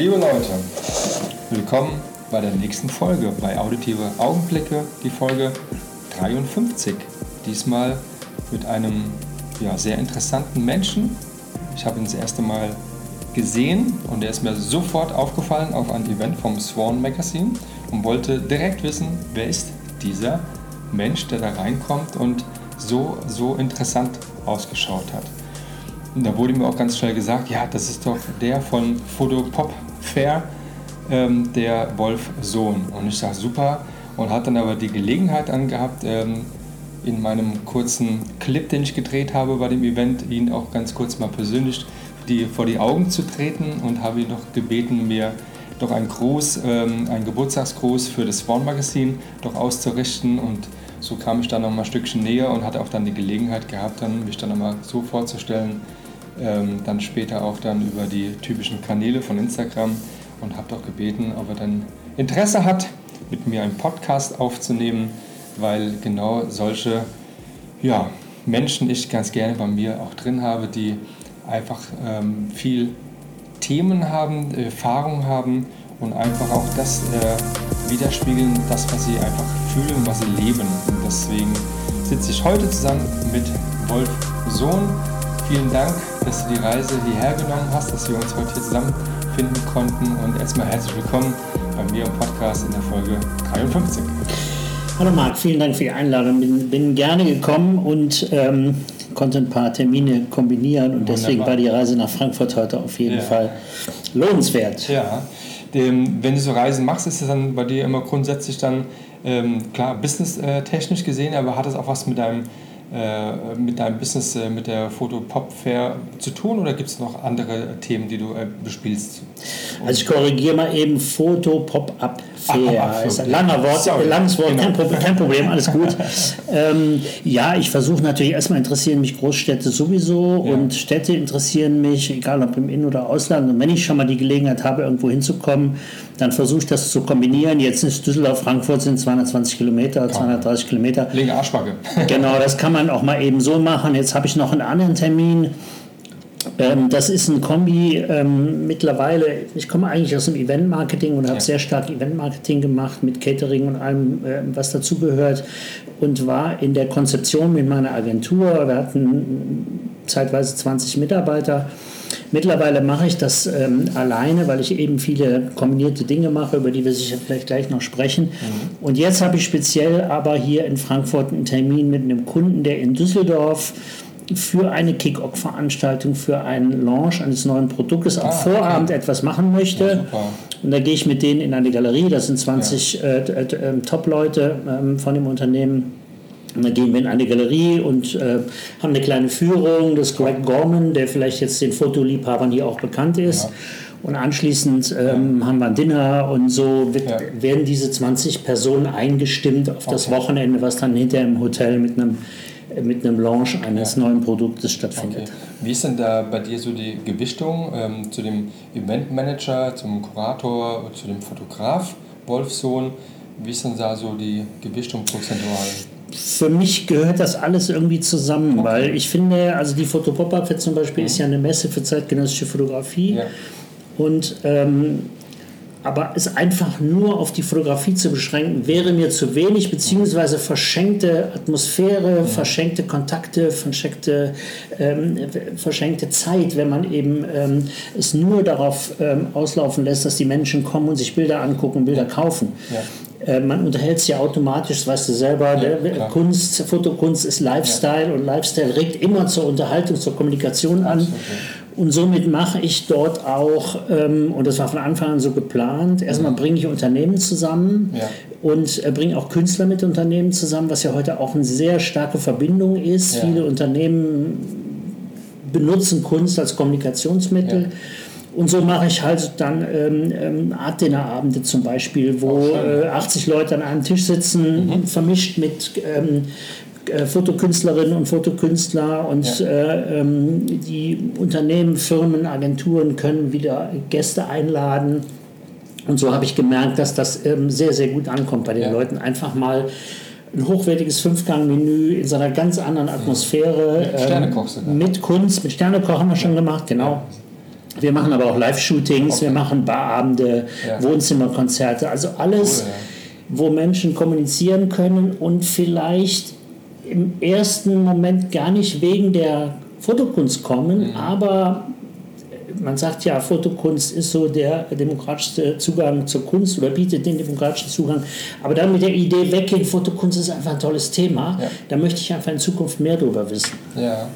Liebe Leute, willkommen bei der nächsten Folge bei Auditive Augenblicke, die Folge 53. Diesmal mit einem ja, sehr interessanten Menschen. Ich habe ihn das erste Mal gesehen und er ist mir sofort aufgefallen auf ein Event vom Swan Magazine und wollte direkt wissen, wer ist dieser Mensch, der da reinkommt und so, so interessant ausgeschaut hat. Und da wurde mir auch ganz schnell gesagt, ja, das ist doch der von Photopop Fair, ähm, der Wolf Sohn. Und ich sage super und hat dann aber die Gelegenheit angehabt, ähm, in meinem kurzen Clip, den ich gedreht habe bei dem Event, ihn auch ganz kurz mal persönlich die, vor die Augen zu treten und habe ihn doch gebeten, mir doch einen Gruß, ähm, einen Geburtstagsgruß für das Swan Magazin doch auszurichten und so kam ich dann noch mal ein Stückchen näher und hatte auch dann die Gelegenheit gehabt, dann, mich dann nochmal so vorzustellen, ähm, dann später auch dann über die typischen Kanäle von Instagram und habe doch gebeten, ob er dann Interesse hat, mit mir einen Podcast aufzunehmen, weil genau solche ja, Menschen ich ganz gerne bei mir auch drin habe, die einfach ähm, viel Themen haben, Erfahrung haben und einfach auch das äh, widerspiegeln, das, was sie einfach fühlen, was sie leben. Und deswegen sitze ich heute zusammen mit Wolf Sohn. Vielen Dank, dass du die Reise hierher genommen hast, dass wir uns heute hier zusammenfinden konnten. Und erstmal herzlich willkommen bei mir im Podcast in der Folge 53. Hallo Marc, vielen Dank für die Einladung. Bin, bin gerne gekommen und ähm, konnte ein paar Termine kombinieren und Wunderbar. deswegen war die Reise nach Frankfurt heute auf jeden ja. Fall lohnenswert. Ja, wenn du so Reisen machst, ist es dann bei dir immer grundsätzlich dann ähm, klar businesstechnisch gesehen, aber hat es auch was mit deinem äh, mit deinem Business, äh, mit der Foto Pop Fair zu tun oder gibt es noch andere Themen, die du äh, bespielst? Also ich korrigiere mal eben Foto Pop Up Fair. Ach, ist ein langer Wort, Sorry. langes Wort, genau. kein, Problem, kein, Problem, alles gut. ähm, ja, ich versuche natürlich erstmal interessieren mich Großstädte sowieso ja. und Städte interessieren mich, egal ob im In- oder Ausland. Und wenn ich schon mal die Gelegenheit habe, irgendwo hinzukommen, dann versuche ich das zu kombinieren. Jetzt ist Düsseldorf, Frankfurt sind 220 Kilometer, 230 Kilometer. Linke Arschbacke. genau, das kann man auch mal eben so machen. Jetzt habe ich noch einen anderen Termin. Ähm, das ist ein Kombi ähm, mittlerweile. Ich komme eigentlich aus dem Event-Marketing und habe ja. sehr stark Event-Marketing gemacht mit Catering und allem, äh, was dazugehört. Und war in der Konzeption mit meiner Agentur. Wir hatten zeitweise 20 Mitarbeiter Mittlerweile mache ich das ähm, alleine, weil ich eben viele kombinierte Dinge mache, über die wir sicher vielleicht gleich noch sprechen. Mhm. Und jetzt habe ich speziell aber hier in Frankfurt einen Termin mit einem Kunden, der in Düsseldorf für eine Kick-Off-Veranstaltung, für einen Launch eines neuen Produktes ah, am Vorabend okay. etwas machen möchte. Ja, und da gehe ich mit denen in eine Galerie, das sind 20 ja. äh, äh, Top-Leute ähm, von dem Unternehmen und dann gehen wir in eine Galerie und äh, haben eine kleine Führung des Greg Gorman, der vielleicht jetzt den Fotoliebhabern hier auch bekannt ist. Ja. Und anschließend ähm, ja. haben wir ein Dinner und so wird, ja. werden diese 20 Personen eingestimmt auf okay. das Wochenende, was dann hinterher im Hotel mit einem, mit einem Launch eines neuen Produktes stattfindet. Okay. Wie ist denn da bei dir so die Gewichtung ähm, zu dem Eventmanager, zum Kurator, zu dem Fotograf Wolfsohn? Wie ist denn da so die Gewichtung prozentual? Für mich gehört das alles irgendwie zusammen, okay. weil ich finde, also die Fotopop-Up zum Beispiel mhm. ist ja eine Messe für zeitgenössische Fotografie. Ja. Und ähm, aber es einfach nur auf die Fotografie zu beschränken, wäre mir zu wenig, beziehungsweise verschenkte Atmosphäre, ja. verschenkte Kontakte, verschenkte, ähm, verschenkte Zeit, wenn man eben ähm, es nur darauf ähm, auslaufen lässt, dass die Menschen kommen und sich Bilder angucken, Bilder kaufen. Ja. Äh, man unterhält sich ja automatisch, das weißt du selber, ja, Kunst, Fotokunst ist Lifestyle ja. und Lifestyle regt immer zur Unterhaltung, zur Kommunikation an. Und somit mache ich dort auch, ähm, und das war von Anfang an so geplant, erstmal mhm. bringe ich Unternehmen zusammen ja. und äh, bringe auch Künstler mit Unternehmen zusammen, was ja heute auch eine sehr starke Verbindung ist. Viele Unternehmen benutzen Kunst als Kommunikationsmittel. Und so mache ich halt dann ähm, ähm, Art Dinnerabende zum Beispiel, wo äh, 80 Leute an einem Tisch sitzen, mhm. vermischt mit ähm, äh, Fotokünstlerinnen und Fotokünstler und ja. äh, ähm, die Unternehmen, Firmen, Agenturen können wieder Gäste einladen. Und so habe ich gemerkt, dass das ähm, sehr, sehr gut ankommt bei den ja. Leuten. Einfach mal ein hochwertiges Fünfgang-Menü in so einer ganz anderen Atmosphäre. Mit Sternekoch ähm, Mit Kunst, mit Sternekoch haben wir schon gemacht, genau. Wir machen aber auch Live-Shootings, okay. wir machen Barabende, ja. Wohnzimmerkonzerte, also alles, cool, ja. wo Menschen kommunizieren können und vielleicht im ersten Moment gar nicht wegen der Fotokunst kommen, mhm. aber man sagt ja, Fotokunst ist so der demokratischste Zugang zur Kunst oder bietet den demokratischen Zugang. Aber dann mit der Idee weggehen, Fotokunst ist einfach ein tolles Thema. Ja. Da möchte ich einfach in Zukunft mehr darüber wissen. Ja.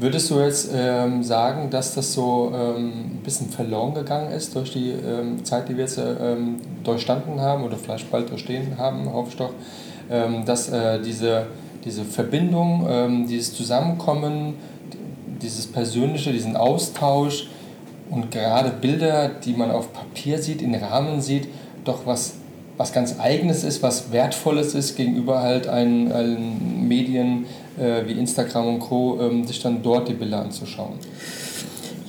Würdest du jetzt ähm, sagen, dass das so ähm, ein bisschen verloren gegangen ist durch die ähm, Zeit, die wir jetzt ähm, durchstanden haben oder vielleicht bald durchstehen haben, hoffe ich doch, dass äh, diese, diese Verbindung, ähm, dieses Zusammenkommen, dieses Persönliche, diesen Austausch und gerade Bilder, die man auf Papier sieht, in Rahmen sieht, doch was, was ganz Eigenes ist, was Wertvolles ist gegenüber halt allen, allen Medien, äh, wie Instagram und Co., ähm, sich dann dort die Bilder anzuschauen.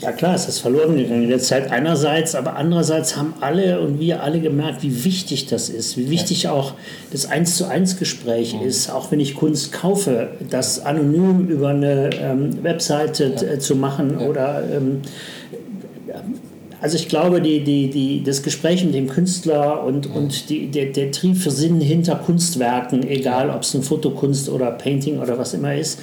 Ja klar, es ist verloren gegangen in der Zeit einerseits, aber andererseits haben alle und wir alle gemerkt, wie wichtig das ist, wie wichtig ja. auch das Eins zu eins Gespräch mhm. ist, auch wenn ich Kunst kaufe, das anonym über eine ähm, Webseite ja. Äh, zu machen ja. oder ähm, also ich glaube, die, die, die, das Gespräch mit dem Künstler und, mhm. und die, der, der tiefe Sinn hinter Kunstwerken, egal ob es eine Fotokunst oder Painting oder was immer ist,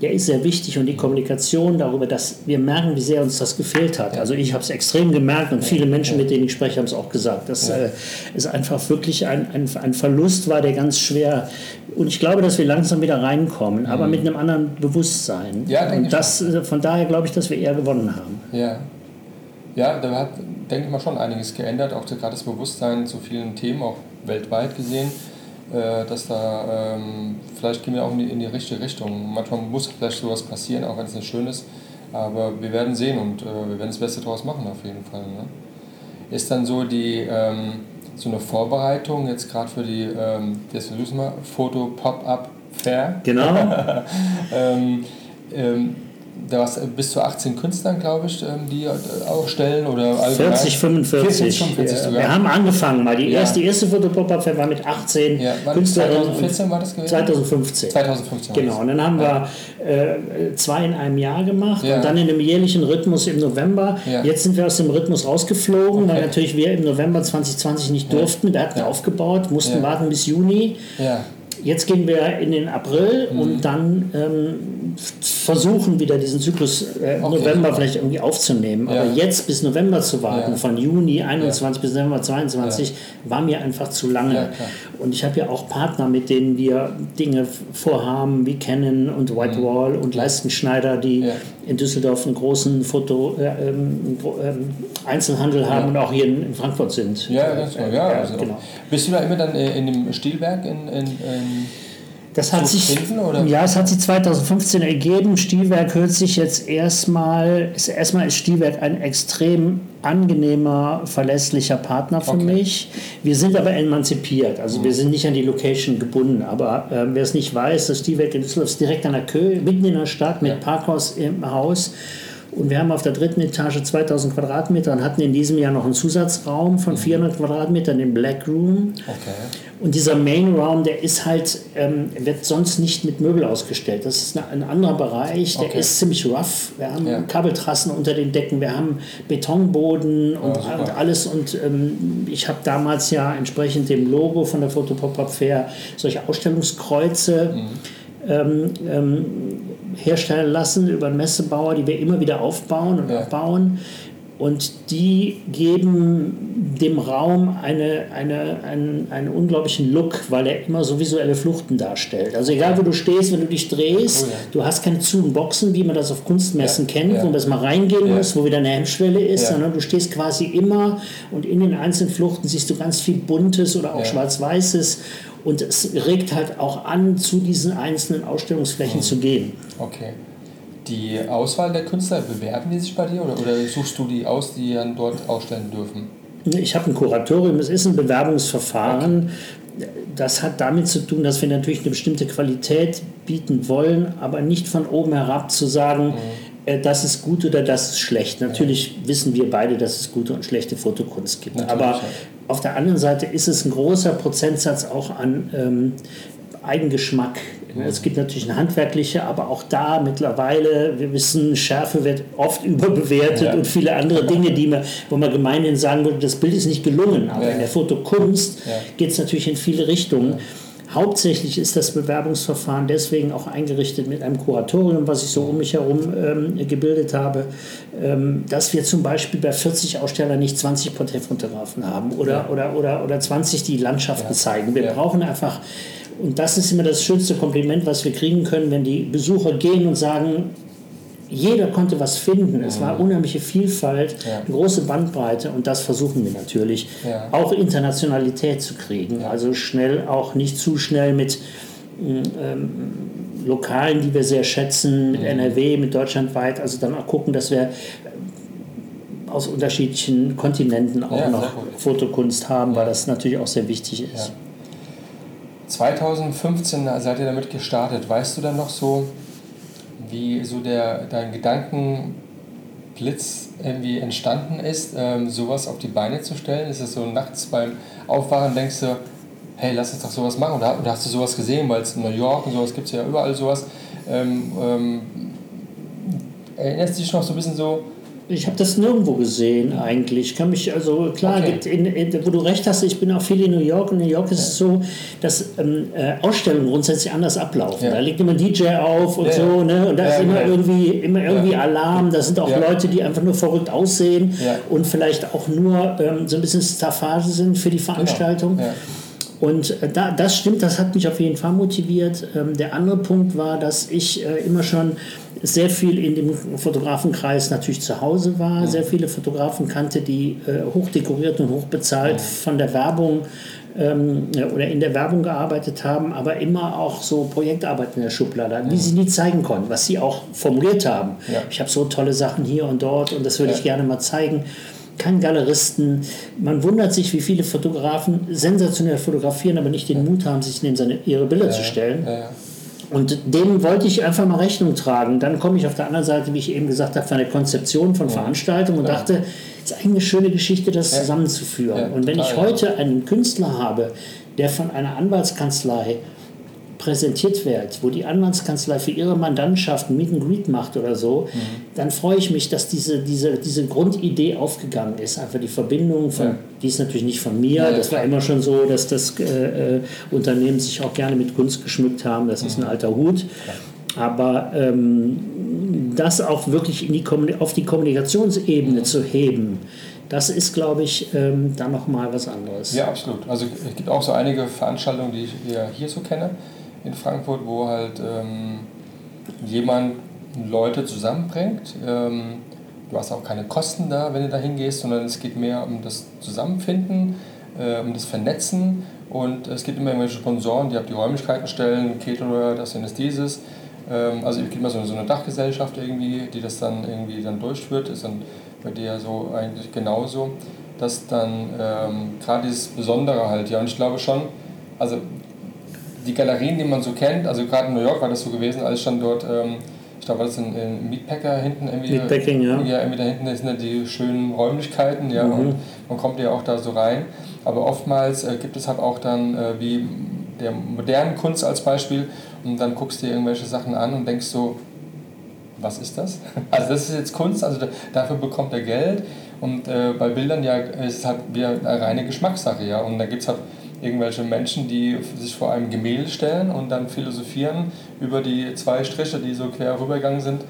der ist sehr wichtig und die Kommunikation darüber, dass wir merken, wie sehr uns das gefehlt hat. Also ich habe es extrem gemerkt und viele Menschen, mit denen ich spreche, haben es auch gesagt, dass äh, es einfach wirklich ein, ein, ein Verlust war, der ganz schwer und ich glaube, dass wir langsam wieder reinkommen, aber mhm. mit einem anderen Bewusstsein. Ja, und das, äh, von daher glaube ich, dass wir eher gewonnen haben. Ja, ja, da hat, denke ich mal, schon einiges geändert, auch gerade das Bewusstsein zu vielen Themen, auch weltweit gesehen, äh, dass da ähm, vielleicht gehen wir auch in die, in die richtige Richtung. Manchmal muss vielleicht sowas passieren, auch wenn es nicht schön ist, aber wir werden sehen und äh, wir werden das Beste daraus machen auf jeden Fall. Ne? Ist dann so die ähm, so eine Vorbereitung jetzt gerade für die ähm, das mal Foto Pop-up Fair. Genau. ähm, ähm, da war bis zu 18 Künstlern, glaube ich, ähm, die äh, auch stellen oder 40, 45. 40, 45 ja. Wir haben angefangen mal. Die ja. erste, die erste Fotopop-Up war mit 18 ja. Künstlerinnen. 2014 war das gewesen? 2015. 2015. Genau. Und dann haben wir äh, zwei in einem Jahr gemacht und dann in einem jährlichen Rhythmus im November. Jetzt sind wir aus dem Rhythmus rausgeflogen, okay. weil natürlich wir im November 2020 nicht durften. Wir hatten aufgebaut, mussten warten bis Juni. Jetzt gehen wir in den April mhm. und dann ähm, versuchen wieder diesen Zyklus äh, okay, November vielleicht irgendwie aufzunehmen. Ja. Aber jetzt bis November zu warten, ja. von Juni 21 ja. bis November 22, war mir einfach zu lange. und ich habe ja auch Partner, mit denen wir Dinge vorhaben, wie Canon und Whitewall mhm. und Leistenschneider, die in Düsseldorf einen großen Foto äh, ähm, ähm, Einzelhandel haben und auch hier in, Frankfurt sind. Ja, ganz genau. Ja, also genau. Bist du da immer dann äh, in dem Stilwerk in, in, in das hat sich, finden, ja, es hat sich 2015 ergeben. Stilwerk hört sich jetzt erstmal, ist, erstmal ist Stilwerk ein extrem angenehmer, verlässlicher Partner für okay. mich. Wir sind aber emanzipiert, also mhm. wir sind nicht an die Location gebunden. Aber äh, wer es nicht weiß, das Stilwerk in Düsseldorf ist direkt an der Köhe, mitten in der Stadt mit ja. Parkhaus im Haus. Und wir haben auf der dritten Etage 2000 Quadratmeter und hatten in diesem Jahr noch einen Zusatzraum von 400 mhm. Quadratmetern, den Black Room. Okay. Und dieser Main Raum, der ist halt, ähm, wird sonst nicht mit Möbel ausgestellt. Das ist ein anderer Bereich, der okay. ist ziemlich rough. Wir haben ja. Kabeltrassen unter den Decken, wir haben Betonboden und, ja, und alles. Und ähm, ich habe damals ja entsprechend dem Logo von der Photo Pop-Up Fair solche Ausstellungskreuze. Mhm. Ähm, ähm, herstellen lassen über einen Messebauer, die wir immer wieder aufbauen und ja. abbauen. Und die geben dem Raum eine, eine, einen, einen unglaublichen Look, weil er immer so visuelle Fluchten darstellt. Also egal, wo du stehst, wenn du dich drehst, oh, ja. du hast keine zu Boxen, wie man das auf Kunstmessen ja. kennt, ja. wo man das mal reingehen muss, wo wieder eine Hemmschwelle ist, sondern du stehst quasi immer und in den einzelnen Fluchten siehst du ganz viel Buntes oder auch Schwarz-Weißes und es regt halt auch an, zu diesen einzelnen Ausstellungsflächen mhm. zu gehen. Okay. Die Auswahl der Künstler, bewerben die sich bei dir oder, oder suchst du die aus, die dann dort ausstellen dürfen? Ich habe ein Kuratorium, es ist ein Bewerbungsverfahren. Okay. Das hat damit zu tun, dass wir natürlich eine bestimmte Qualität bieten wollen, aber nicht von oben herab zu sagen, mhm. Äh, das ist gut oder das ist schlecht. Natürlich ja. wissen wir beide, dass es gute und schlechte Fotokunst gibt. Natürlich, aber ja. auf der anderen Seite ist es ein großer Prozentsatz auch an ähm, Eigengeschmack. Es gibt natürlich eine handwerkliche, aber auch da mittlerweile, wir wissen, Schärfe wird oft überbewertet und viele andere Dinge, die man, wo man gemeinhin sagen würde, das Bild ist nicht gelungen. Aber in der Fotokunst geht es natürlich in viele Richtungen. Hauptsächlich ist das Bewerbungsverfahren deswegen auch eingerichtet mit einem Kuratorium, was ich so um mich herum ähm, gebildet habe, ähm, dass wir zum Beispiel bei 40 Ausstellern nicht 20 Porträtfotografen haben oder, oder, oder, oder 20, die Landschaften zeigen. Wir brauchen einfach und das ist immer das schönste Kompliment, was wir kriegen können, wenn die Besucher gehen und sagen, jeder konnte was finden. Es war mhm. unheimliche Vielfalt, ja. eine große Bandbreite und das versuchen wir natürlich. Ja. Auch Internationalität zu kriegen. Ja. Also schnell auch nicht zu schnell mit ähm, Lokalen, die wir sehr schätzen, mit mhm. NRW, mit deutschlandweit. Also dann auch gucken, dass wir aus unterschiedlichen Kontinenten auch noch Fotokunst haben, weil das natürlich auch sehr wichtig ist. 2015 seid ihr damit gestartet. Weißt du dann noch so, wie so der, dein Gedankenblitz irgendwie entstanden ist, ähm, sowas auf die Beine zu stellen? Ist es so nachts beim Aufwachen denkst du, hey, lass uns doch sowas machen? Oder, oder hast du sowas gesehen, weil es in New York und sowas gibt es ja überall sowas. Ähm, ähm, erinnerst du dich noch so ein bisschen so, ich habe das nirgendwo gesehen eigentlich. Ich kann mich, also klar, okay. in, in, wo du recht hast, ich bin auch viel in New York in New York ist es so, dass ähm, äh, Ausstellungen grundsätzlich anders ablaufen. Ja. Da legt immer ein DJ auf und ja, so, ne? Und da ist immer irgendwie, immer irgendwie Alarm. Da sind auch Leute, die einfach nur verrückt aussehen und vielleicht auch nur ähm, so ein bisschen Staffage sind für die genau. Veranstaltung. Genau. Und äh, da, das stimmt, das hat mich auf jeden Fall motiviert. Ähm, der andere Punkt war, dass ich äh, immer schon sehr viel in dem Fotografenkreis natürlich zu Hause war, sehr viele Fotografen kannte, die äh, hochdekoriert und hochbezahlt von der Werbung ähm, oder in der Werbung gearbeitet haben, aber immer auch so Projektarbeit in der Schublade hatten, die sie nie zeigen konnten, was sie auch formuliert haben. Ja. Ich habe so tolle Sachen hier und dort und das würde ja. ich gerne mal zeigen kein Galeristen. Man wundert sich, wie viele Fotografen sensationell fotografieren, aber nicht den Mut haben, sich neben seine, ihre Bilder ja, zu stellen. Ja, ja. Und dem wollte ich einfach mal Rechnung tragen. Dann komme ich auf der anderen Seite, wie ich eben gesagt habe, von der Konzeption von Veranstaltungen und dachte, es ist eigentlich eine schöne Geschichte, das zusammenzuführen. und wenn ich heute einen Künstler habe, der von einer Anwaltskanzlei präsentiert wird, wo die Anwaltskanzlei für ihre Mandantschaft Meet and Greet macht oder so, mhm. dann freue ich mich, dass diese, diese, diese Grundidee aufgegangen ist. Einfach die Verbindung von, ja. die ist natürlich nicht von mir, ja, das war immer schon so, dass das äh, äh, Unternehmen sich auch gerne mit Kunst geschmückt haben, das mhm. ist ein mhm. alter Hut. Aber ähm, das auch wirklich die auf die Kommunikationsebene mhm. zu heben, das ist, glaube ich, ähm, dann nochmal was anderes. Ja, absolut. Also es gibt auch so einige Veranstaltungen, die ich hier so kenne in Frankfurt, wo halt ähm, jemand Leute zusammenbringt. Ähm, du hast auch keine Kosten da, wenn du da hingehst, sondern es geht mehr um das Zusammenfinden, äh, um das Vernetzen und es gibt immer irgendwelche Sponsoren, die die Räumlichkeiten stellen, Caterer, das und das dieses. Ähm, also es gibt immer so, so eine Dachgesellschaft irgendwie, die das dann irgendwie dann durchführt, ist dann bei dir ja so eigentlich genauso, dass dann ähm, gerade dieses Besondere halt, ja und ich glaube schon, also die Galerien, die man so kennt, also gerade in New York war das so gewesen, als dann dort, ähm, ich glaube, war das in, in Meatpacker hinten irgendwie. Meatpacking, ja. Ja, irgendwie da hinten sind ja die schönen Räumlichkeiten, ja, mhm. und man kommt ja auch da so rein. Aber oftmals äh, gibt es halt auch dann, äh, wie der modernen Kunst als Beispiel, und dann guckst du dir irgendwelche Sachen an und denkst so, was ist das? Also das ist jetzt Kunst, also dafür bekommt er Geld. Und äh, bei Bildern ja ist es halt wieder eine reine Geschmackssache, ja. Und da gibt es halt irgendwelche Menschen, die sich vor einem Gemälde stellen und dann philosophieren über die zwei Striche, die so quer rübergegangen sind.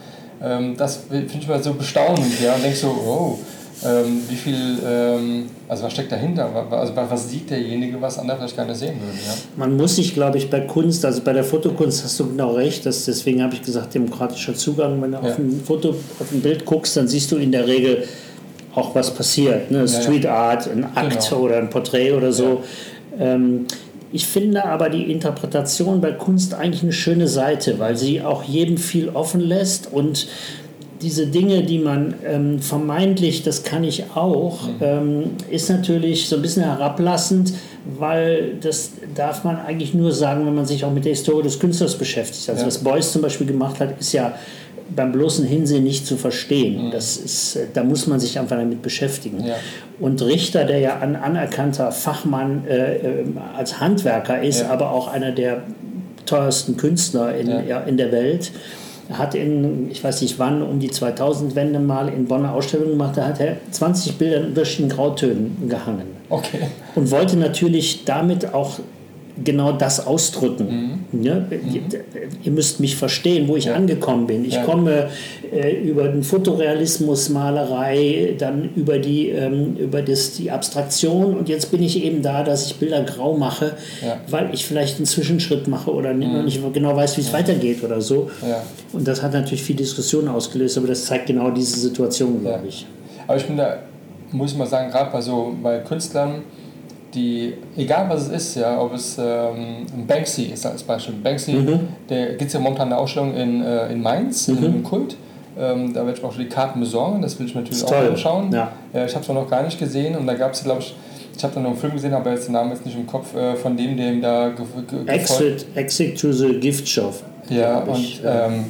Ähm, das finde ich mal so bestaunend, ja, und so, oh, ähm, wie viel, ähm, also was steckt dahinter? Also was sieht derjenige, was andere vielleicht gar nicht sehen würden? Ja? Man muss sich, glaube ich, bei Kunst, also bei der Fotokunst hast du genau recht, dass, deswegen habe ich gesagt, demokratischer Zugang. Wenn du ja. auf ein Foto, auf ein Bild guckst, dann siehst du in der Regel auch, was passiert. Ne? Street Art, ein Akt genau. oder ein Porträt oder so. Ähm, Ich finde aber die Interpretation bei Kunst eigentlich eine schöne Seite, weil sie auch jedem viel offen lässt und diese Dinge, die man ähm, vermeintlich, das kann ich auch, mhm. ähm, ist natürlich so ein bisschen herablassend, weil das darf man eigentlich nur sagen, wenn man sich auch mit der Historie des Künstlers beschäftigt. Also ja. was Beuys zum Beispiel gemacht hat, ist ja beim bloßen Hinsehen nicht zu verstehen. Mhm. Das ist, äh, da muss man sich einfach damit beschäftigen. Ja. Und Richter, der ja ein anerkannter Fachmann äh, äh, als Handwerker ist, ja. aber auch einer der teuersten Künstler in, ja. in der Welt, hat in, ich weiß nicht wann, um die 2000-Wende mal in Bonner Ausstellung gemacht, da hat er 20 Bilder in unterschiedlichen Grautönen gehangen. Okay. Und wollte natürlich damit auch genau das ausdrücken. Mhm. Ja? Mhm. Ihr müsst mich verstehen, wo ich ja. angekommen bin. Ich ja. komme äh, über den Fotorealismus, Malerei, dann über, die, ähm, über das, die Abstraktion und jetzt bin ich eben da, dass ich Bilder grau mache, weil ich vielleicht einen Zwischenschritt mache oder mhm. noch nicht genau weiß, wie es weitergeht oder so. Und das hat natürlich viel Diskussion ausgelöst, aber das zeigt genau diese Situation, glaube ich. Aber ich bin da, muss ich mal sagen, gerade bei so bei Künstlern, die, egal was es ist, ja, ob es ähm, Banksy ist als Beispiel. Banksy, mhm. der gibt es ja momentan eine Ausstellung in, äh, in Mainz, mhm. in Kult. Ähm, da werde ich auch die Karten besorgen, das will ich natürlich auch anschauen. Ja. Äh, ich habe es noch gar nicht gesehen und da gab es, glaube ich, ich habe da noch einen Film gesehen, aber jetzt den Namen jetzt nicht im Kopf, äh, von dem, dem da ge ge Exit, Exit to the Gift Shop. Ja, und ähm,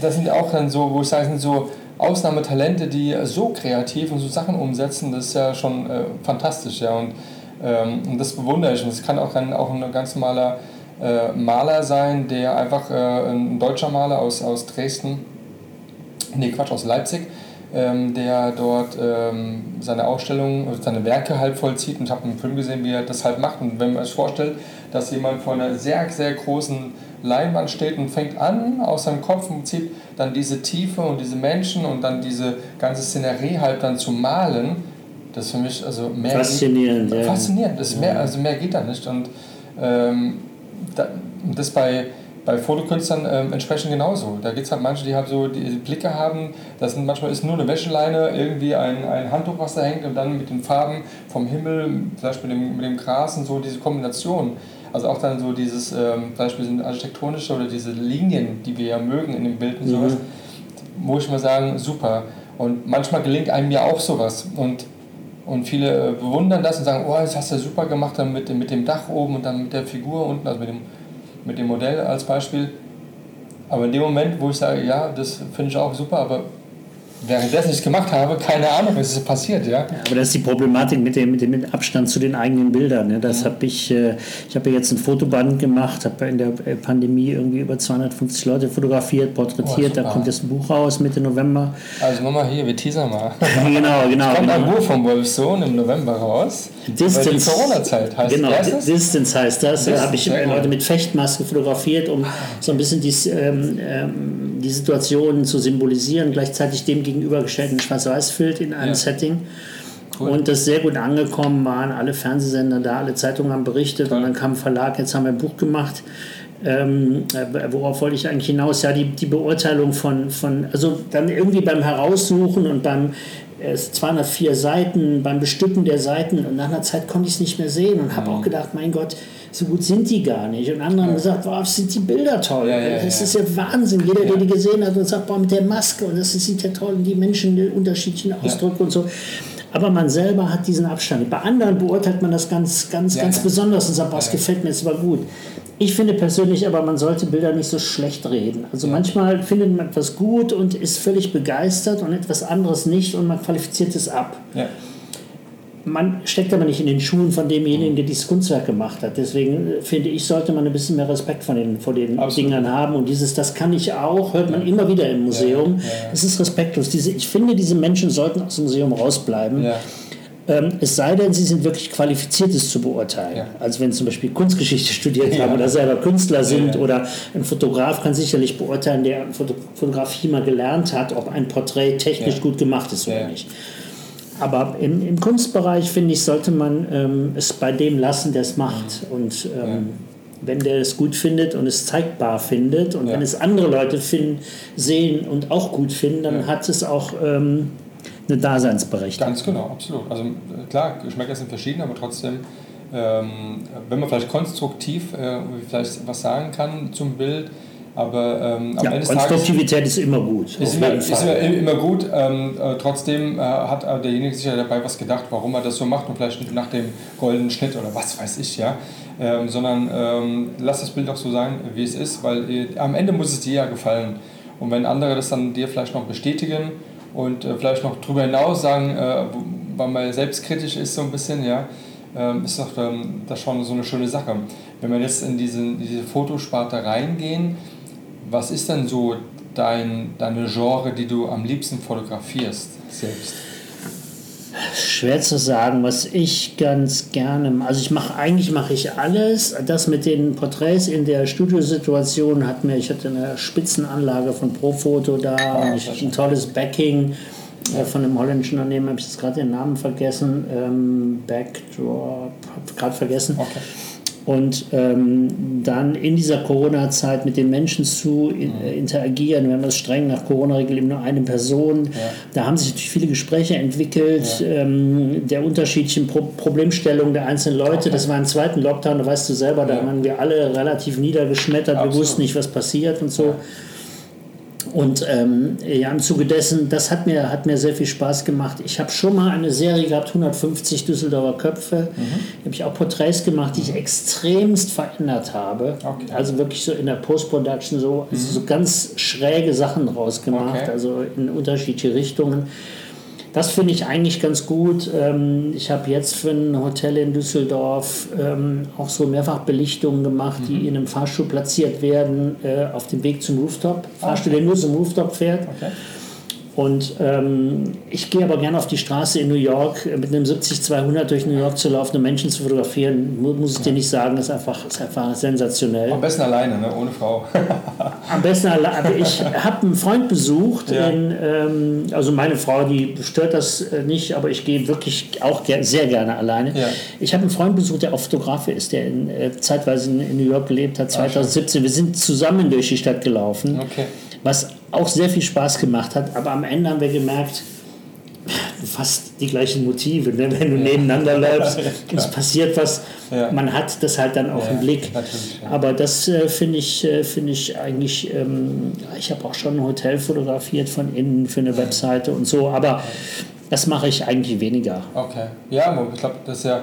das sind auch dann so, wo ich sage, sind so Ausnahmetalente, die so kreativ und so Sachen umsetzen, das ist ja schon äh, fantastisch, ja. Und ähm, und das bewundere ich. Und es kann auch ein, auch ein ganz normaler äh, Maler sein, der einfach, äh, ein deutscher Maler aus, aus Dresden, nee Quatsch, aus Leipzig, ähm, der dort ähm, seine Ausstellungen, seine Werke halt vollzieht. Und ich habe einen Film gesehen, wie er das halt macht. Und wenn man sich vorstellt, dass jemand vor einer sehr, sehr großen Leinwand steht und fängt an aus seinem Kopf und zieht dann diese Tiefe und diese Menschen und dann diese ganze Szenerie halt dann zu malen, das ist für mich also mehr. Faszinierend, ja. Faszinierend. Das ist mehr, also mehr geht da nicht. Und ähm, da, das bei, bei Fotokünstlern ähm, entsprechend genauso. Da gibt es halt manche, die halt so die Blicke haben, das sind manchmal ist nur eine Wäscheleine, irgendwie ein, ein Handtuch, was da hängt und dann mit den Farben vom Himmel, vielleicht mit dem, mit dem Gras und so, diese Kombination. Also auch dann so dieses, ähm, Beispiel sind architektonische oder diese Linien, die wir ja mögen in den Bildern, mhm. sowas, wo ich mal sagen, super. Und manchmal gelingt einem ja auch sowas. Und und viele bewundern das und sagen, oh, das hast du super gemacht dann mit, mit dem Dach oben und dann mit der Figur unten, also mit dem, mit dem Modell als Beispiel. Aber in dem Moment, wo ich sage, ja, das finde ich auch super, aber währenddessen ich es gemacht habe, keine Ahnung, was ist passiert, ja. Aber das ist die Problematik mit dem, mit dem Abstand zu den eigenen Bildern. Ne? Das mhm. habe ich, äh, ich habe ja jetzt ein Fotoband gemacht, habe in der äh, Pandemie irgendwie über 250 Leute fotografiert, porträtiert, oh, da kommt jetzt ein Buch raus Mitte November. Also nochmal hier, wir teasern mal. genau, genau. Es kommt genau. ein Buch vom Wolfsohn im November raus. Distance, Corona-Zeit heißt genau, das. Distance heißt das. Da habe ich Leute mit Fechtmaske fotografiert, um so ein bisschen die, ähm, ähm, die Situation zu symbolisieren, gleichzeitig dem gegenübergestellten Schwarz-Weiß-Bild in einem ja. Setting. Cool. Und das sehr gut angekommen, waren alle Fernsehsender da, alle Zeitungen haben berichtet Toll. und dann kam ein Verlag, jetzt haben wir ein Buch gemacht. Ähm, äh, worauf wollte ich eigentlich hinaus? Ja, die, die Beurteilung von, von, also dann irgendwie beim Heraussuchen und beim es 204 Seiten, beim Bestücken der Seiten und nach einer Zeit konnte ich es nicht mehr sehen und habe mhm. auch gedacht, mein Gott, so gut sind die gar nicht. Und andere haben gesagt, wow, sind die Bilder toll. Ja, ja, das ist ja Wahnsinn. Jeder, der die gesehen hat und sagt, boah, mit der Maske und das sieht ja toll und die Menschen, die unterschiedlichen Ausdrücke und so. Aber man selber hat diesen Abstand. Bei anderen beurteilt man das ganz, ganz, ganz besonders und sagt, boah, das gefällt mir, das war gut. Ich finde persönlich aber, man sollte Bilder nicht so schlecht reden. Also manchmal findet man etwas gut und ist völlig begeistert und etwas anderes nicht und man qualifiziert es ab. Ja. Man steckt aber nicht in den Schuhen von demjenigen, der dieses Kunstwerk gemacht hat. Deswegen äh, finde ich, sollte man ein bisschen mehr Respekt vor den, vor den Dingern haben. Und dieses, das kann ich auch, hört man ja. immer wieder im Museum. Es ja, ist respektlos. Diese, ich finde, diese Menschen sollten aus dem Museum rausbleiben. Ähm, es sei denn, sie sind wirklich qualifiziert, es zu beurteilen. Ja. Also wenn sie zum Beispiel Kunstgeschichte studiert ja. haben oder selber Künstler sind ja, oder ein Fotograf kann sicherlich beurteilen, der Fotografie mal gelernt hat, ob ein Porträt technisch gut gemacht ist oder nicht. Aber im, im Kunstbereich, finde ich, sollte man ähm, es bei dem lassen, der es macht. Mhm. Und ähm, wenn der es gut findet und es zeigbar findet und wenn es andere Leute finden, sehen und auch gut finden, dann hat es auch ähm, eine Daseinsberechtigung. Ganz genau, absolut. Also klar, Geschmäcker sind verschieden, aber trotzdem ähm, wenn man vielleicht konstruktiv äh, vielleicht was sagen kann zum Bild, aber ähm, am ja, Ende Konstruktivität Tages ist immer gut. ist immer, ist immer, immer gut. Ähm, äh, trotzdem äh, hat derjenige sich ja dabei was gedacht, warum er das so macht und vielleicht nach dem goldenen Schnitt oder was weiß ich, ja. Ähm, sondern ähm, lass das Bild doch so sein, wie es ist, weil äh, am Ende muss es dir ja gefallen. Und wenn andere das dann dir vielleicht noch bestätigen und äh, vielleicht noch darüber hinaus sagen, äh, weil man selbstkritisch ist so ein bisschen, ja, ähm, ist doch ähm, das schon so eine schöne Sache. Wenn wir jetzt in diese, diese Fotosparte reingehen, was ist denn so dein, deine Genre, die du am liebsten fotografierst selbst? Schwer zu sagen, was ich ganz gerne, also ich mache eigentlich mache ich alles. Das mit den Porträts in der Studiosituation hat mir, ich hatte eine Spitzenanlage von Profoto da, ah, ich, ein tolles Backing äh, von einem holländischen Unternehmen, habe ich jetzt gerade den Namen vergessen, ähm, Backdrop, habe gerade vergessen. Okay und ähm, dann in dieser Corona-Zeit mit den Menschen zu in, äh, interagieren. Wir haben das streng nach Corona-Regel eben nur eine Person. Ja. Da haben sich natürlich viele Gespräche entwickelt, ja. ähm, der unterschiedlichen Pro Problemstellungen der einzelnen Leute. Okay. Das war im zweiten Lockdown, da weißt du selber, da ja. waren wir alle relativ niedergeschmettert, Absolut. wir wussten nicht, was passiert und so. Und ähm, ja, im Zuge dessen, das hat mir, hat mir sehr viel Spaß gemacht. Ich habe schon mal eine Serie gehabt, 150 Düsseldorfer Köpfe. Mhm. habe ich auch Porträts gemacht, die ich extremst verändert habe. Okay. Also wirklich so in der Post-Production so, mhm. so ganz schräge Sachen rausgemacht, okay. also in unterschiedliche Richtungen. Das finde ich eigentlich ganz gut. Ähm, ich habe jetzt für ein Hotel in Düsseldorf ähm, auch so Mehrfachbelichtungen gemacht, die mhm. in einem Fahrstuhl platziert werden, äh, auf dem Weg zum Rooftop. Fahrstuhl, der nur zum Rooftop fährt. Okay. Und ähm, ich gehe aber gerne auf die Straße in New York äh, mit einem 70-200 durch New York zu laufen, um Menschen zu fotografieren. Muss ich dir nicht sagen, ist einfach, ist einfach sensationell. Am besten alleine, ne? ohne Frau. Am besten alleine. Ich habe einen Freund besucht, ja. in, ähm, also meine Frau, die stört das äh, nicht, aber ich gehe wirklich auch ger sehr gerne alleine. Ja. Ich habe einen Freund besucht, der auch Fotograf ist, der in, äh, zeitweise in, New York gelebt hat, 2017. Ah, Wir sind zusammen durch die Stadt gelaufen. Okay was auch sehr viel Spaß gemacht hat. Aber am Ende haben wir gemerkt, fast die gleichen Motive. Ne? Wenn du ja. nebeneinander läufst, es passiert was, ja. man hat das halt dann auch ja, im Blick. Aber das äh, finde ich, äh, find ich eigentlich, ähm, ich habe auch schon ein Hotel fotografiert von innen für eine Webseite und so, aber das mache ich eigentlich weniger. Okay, ja, ich glaube, das ist ja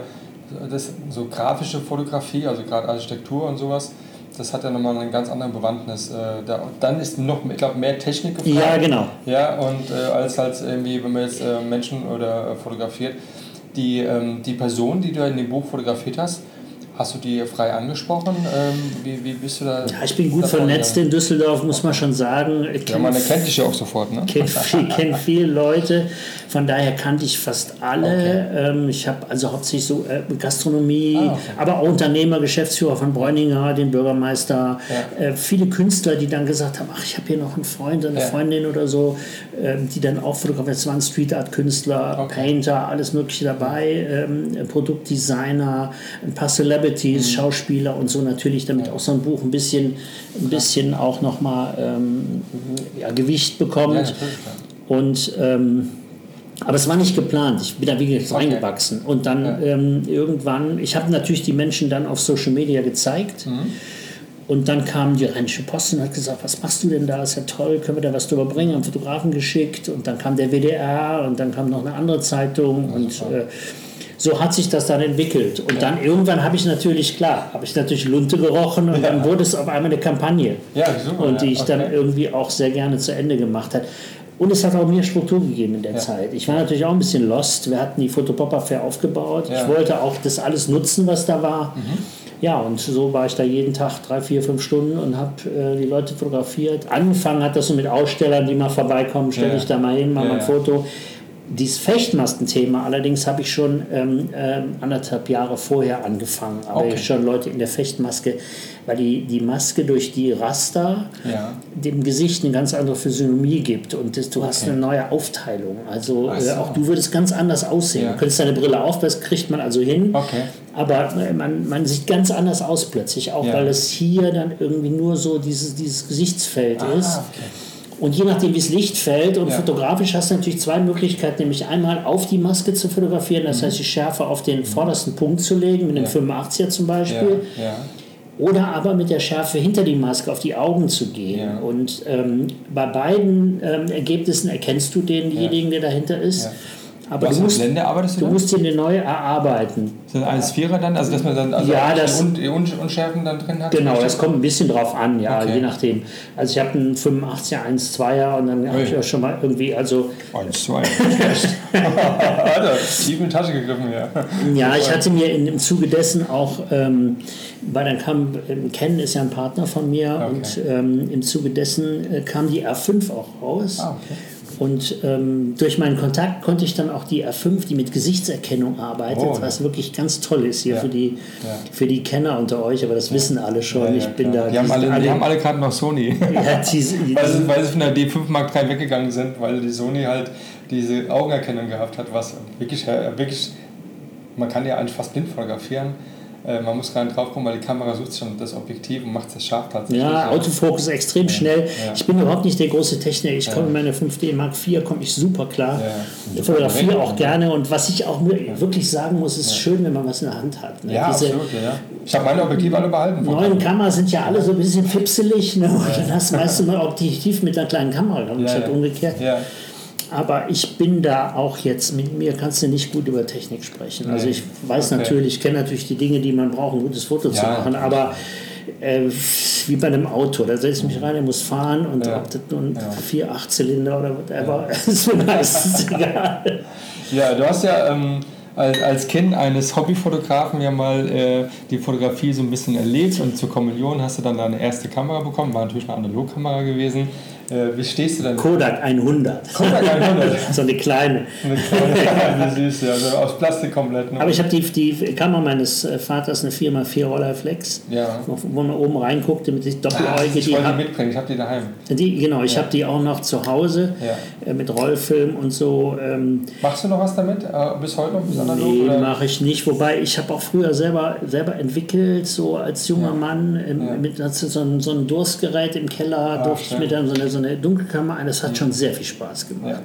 das so grafische Fotografie, also gerade Architektur und sowas das hat ja nochmal eine ganz andere Bewandtnis. Äh, da, dann ist noch, ich glaube, mehr Technik gefragt. Ja, genau. Ja, und äh, als halt irgendwie, wenn man jetzt äh, Menschen oder äh, fotografiert, die, ähm, die Person, die du in dem Buch fotografiert hast, Hast du die frei angesprochen? Ähm, wie, wie bist du da? Ja, ich bin gut vernetzt in Düsseldorf, muss man schon sagen. Ich ja, man erkennt dich ja auch sofort, ne? Ich kenne kenn viele Leute, von daher kannte ich fast alle. Okay. Ähm, ich habe also hauptsächlich so äh, Gastronomie, ah, okay. aber auch Unternehmer, Geschäftsführer von Bräuninger, den Bürgermeister, ja. äh, viele Künstler, die dann gesagt haben, ach, ich habe hier noch einen Freund, eine ja. Freundin oder so, äh, die dann auch fotografiert, es waren Street Art Künstler, okay. Painter, alles mögliche dabei, ähm, Produktdesigner, ein paar Celebrities Celebrities, mhm. Schauspieler und so natürlich, damit auch so ein Buch ein bisschen, ein bisschen auch nochmal ähm, ja, Gewicht bekommt. Ja, und ähm, aber es war nicht geplant. Ich bin da wie gesagt okay. reingewachsen. Und dann ja. ähm, irgendwann, ich habe natürlich die Menschen dann auf Social Media gezeigt. Mhm. Und dann kam die Rheinische Post und hat gesagt, was machst du denn da? Ist ja toll, können wir da was drüber bringen? Haben Fotografen geschickt und dann kam der WDR und dann kam noch eine andere Zeitung und äh, so hat sich das dann entwickelt. Und ja. dann irgendwann habe ich natürlich, klar, habe ich natürlich Lunte gerochen und ja. dann wurde es auf einmal eine Kampagne. Ja, super, und die ich okay. dann irgendwie auch sehr gerne zu Ende gemacht habe. Und es hat auch mir Struktur gegeben in der ja. Zeit. Ich war natürlich auch ein bisschen lost. Wir hatten die Fotopop Fair aufgebaut. Ich wollte auch das alles nutzen, was da war. Mhm. Ja, und so war ich da jeden Tag drei, vier, fünf Stunden und habe äh, die Leute fotografiert. Angefangen hat das so mit Ausstellern, die mal vorbeikommen, stelle ich da mal hin, mal ein Foto. Dieses Fechtmaskenthema allerdings habe ich schon ähm, ähm, anderthalb Jahre vorher angefangen. Aber okay. schon Leute in der Fechtmaske, weil die, die Maske durch die Raster ja. dem Gesicht eine ganz andere Physiognomie gibt und das, du okay. hast eine neue Aufteilung. Also äh, äh, auch du würdest ganz anders aussehen. Ja. Du könntest deine Brille auf, das kriegt man also hin. Okay. Aber äh, man, man sieht ganz anders aus plötzlich, auch ja. weil es hier dann irgendwie nur so dieses, dieses Gesichtsfeld ah, ist. Okay. Und je nachdem, wie das Licht fällt und Ja. fotografisch hast du natürlich zwei Möglichkeiten, nämlich einmal auf die Maske zu fotografieren, Mhm. das heißt die Schärfe auf den vordersten Punkt zu legen, mit dem Ja. 85er zum Beispiel. ja. Oder aber mit der Schärfe hinter die Maske auf die Augen zu gehen. Und ähm, bei beiden ähm, Ergebnissen erkennst du denjenigen, der dahinter ist. Ja. Aber Was du musst, Blende arbeitest du du dann? musst dir eine neue erarbeiten. Sind alles Vierer dann? Also, dass man dann also Ja, das- die, Un Unschärfen dann drin hat? Genau, das kommt ein bisschen drauf an, ja, Okay. je nachdem. Also ich habe einen 85er 1,2er und dann habe ich auch schon mal irgendwie, also Eins, zwei. Alter, tief in die Tasche gegriffen hier. Ja, ich hatte mir in, im Zuge dessen auch, ähm, weil dann kam, ähm, Ken ist ja ein Partner von mir Okay. und ähm, im Zuge dessen äh, kam die R5 auch raus. Ah, okay. Und ähm, durch meinen Kontakt konnte ich dann auch die R5, die mit Gesichtserkennung arbeitet, Oh, ja. was wirklich ganz toll ist hier Ja. für, die, Ja. für die Kenner unter euch, aber das wissen alle schon. Ja, ja, ich bin da. Die haben sind alle, die haben alle gerade noch Sony. ja, diese, weil, sie, weil sie von der D5 Mark III weggegangen sind, weil die Sony halt diese Augenerkennung gehabt hat, was wirklich, äh, wirklich man kann ja eigentlich fast blind fotografieren. Äh, Man muss gar nicht drauf kommen, weil die Kamera sucht schon das Objektiv und macht es scharf tatsächlich. Ja, Autofokus extrem schnell. ja. Ich bin überhaupt nicht der große Techniker. Ich Ja. komme mit meiner 5D Mark IV komme ich super klar. Ja, ja. Ich fotografiere auch gerne und was ich auch wirklich sagen muss, ist schön, wenn man was in der Hand hat. Ne? Ja, Diese absolut, ja. Ich habe meine Objektive alle behalten. neuen. Kameras sind ja alle so ein bisschen fipselig. Ne? Und dann hast du meistens mal Objektiv mit einer kleinen Kamera Ja, statt ja. umgekehrt. Ja, Aber ich bin da auch jetzt, mit mir kannst du nicht gut über Technik sprechen. Also ich weiß Okay. natürlich, ich kenne natürlich die Dinge, die man braucht, ein gutes Foto zu Ja, machen, natürlich. aber äh, wie bei einem Auto, da setze ich mich rein, der muss fahren und Ja. ob das nun Ja. vier, acht Zylinder oder whatever, ist mir meistens egal. ja du hast ja ähm, als, als Kind eines Hobbyfotografen ja mal äh, die Fotografie so ein bisschen erlebt und zur Kommunion hast du dann deine erste Kamera bekommen, war natürlich eine Analogkamera gewesen. Äh, wie stehst du denn? Kodak 100. Kodak 100. so eine kleine. Eine kleine, wie süß, ja, also aus Plastik komplett. Ne? Aber ich habe die, die Kamera meines äh, Vaters, eine 4x4 Rolleiflex, Ja. wo man oben reinguckt, damit ich Ah, doppeläugig ich die wollte die mitbringen, ich habe die daheim. Die, genau, ich Ja. habe die auch noch zu Hause Ja. äh, mit Rollfilm und so. Ähm, Machst du noch was damit? Bis heute noch bis analog? nee, mache ich nicht. Wobei ich habe auch früher selber, selber entwickelt, so als junger. Mann, mit so ein, so ein Durstgerät im Keller, Ah, durfte ich mir dann so eine, so eine Dunkelkammer ein. Das hat schon sehr viel Spaß gemacht.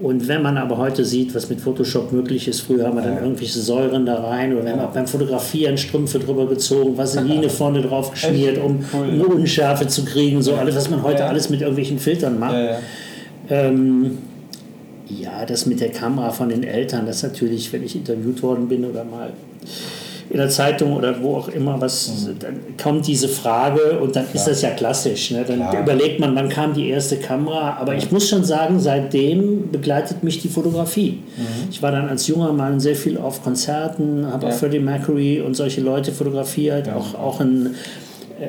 Und wenn man aber heute sieht, was mit Photoshop möglich ist, früher haben wir dann irgendwelche Säuren da rein oder wir haben auch beim Fotografieren Strümpfe drüber gezogen, Vaseline vorne drauf geschmiert, um, eine Unschärfe zu kriegen, so alles, was man heute alles mit irgendwelchen Filtern macht. Ähm, ja, das mit der Kamera von den Eltern, das natürlich, wenn ich interviewt worden bin oder mal in der Zeitung oder wo auch immer was, dann kommt diese Frage und dann ist Mhm. Klar. das ja klassisch. Ne? Dann Klar. überlegt man, wann kam die erste Kamera. Aber ich muss schon sagen, seitdem begleitet mich die Fotografie. Ich war dann als junger Mann sehr viel auf Konzerten, habe Mhm. Ja. auch Freddie Mercury und solche Leute fotografiert, Ja. auch, auch äh,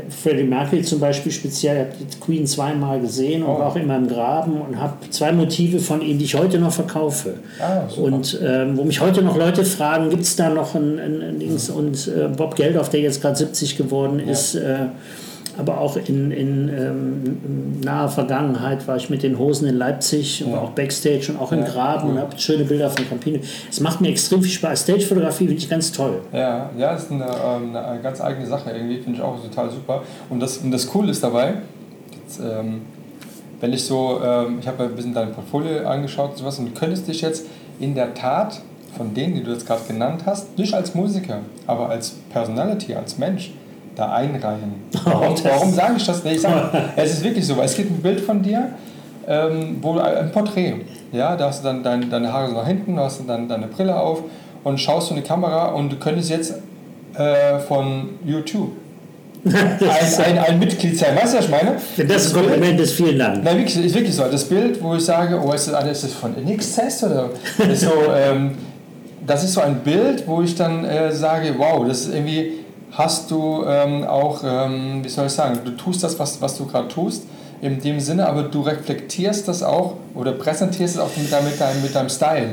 Freddie Mercury zum Beispiel speziell, ich habe die Queen zweimal gesehen und Oh. war auch in meinem Graben und habe zwei Motive von ihm, die ich heute noch verkaufe. Ah, und ähm, wo mich heute noch Leute fragen, gibt es da noch ein, ein, ein Dings? Und äh, Bob Geldof, der jetzt gerade 70 geworden ist, äh, aber auch in, in ähm, naher Vergangenheit war ich mit den Hosen in Leipzig und Ja. auch Backstage und auch im Ja, Graben und habe schöne Bilder von Campino. Es macht mir extrem viel Spaß. Stagefotografie finde ich ganz toll. Ja, ja, ist eine, ähm, eine ganz eigene Sache irgendwie, finde ich auch total super. Und das, und das Coole ist dabei, jetzt, ähm, wenn ich so, ähm, ich habe ein bisschen dein Portfolio angeschaut und sowas und du könntest dich jetzt in der Tat von denen, die du jetzt gerade genannt hast, nicht als Musiker, aber als Personality, als Mensch da einreihen. Warum, das- warum sage ich das? Nee, ich sage, es ist wirklich so, weil es gibt ein Bild von dir, ähm, wo du ein Porträt, ja, da hast du dann dein, deine Haare so nach hinten, da hast du dann deine Brille auf und schaust du in die Kamera und du könntest jetzt äh, von YouTube ein, ein, ein Mitglied sein. Weißt du, was ich meine? Wenn das ein Kompliment ist, vielen Dank. Nein, wirklich, ist wirklich so. Das Bild, wo ich sage, oh, ist das, ist das von NXS oder so, ähm, das ist so ein Bild, wo ich dann äh, sage, wow, das ist irgendwie, hast du ähm, auch, ähm, wie soll ich sagen, du tust das, was, was du gerade tust, in dem Sinne, aber du reflektierst das auch oder präsentierst es auch mit deinem, mit deinem, mit deinem Style.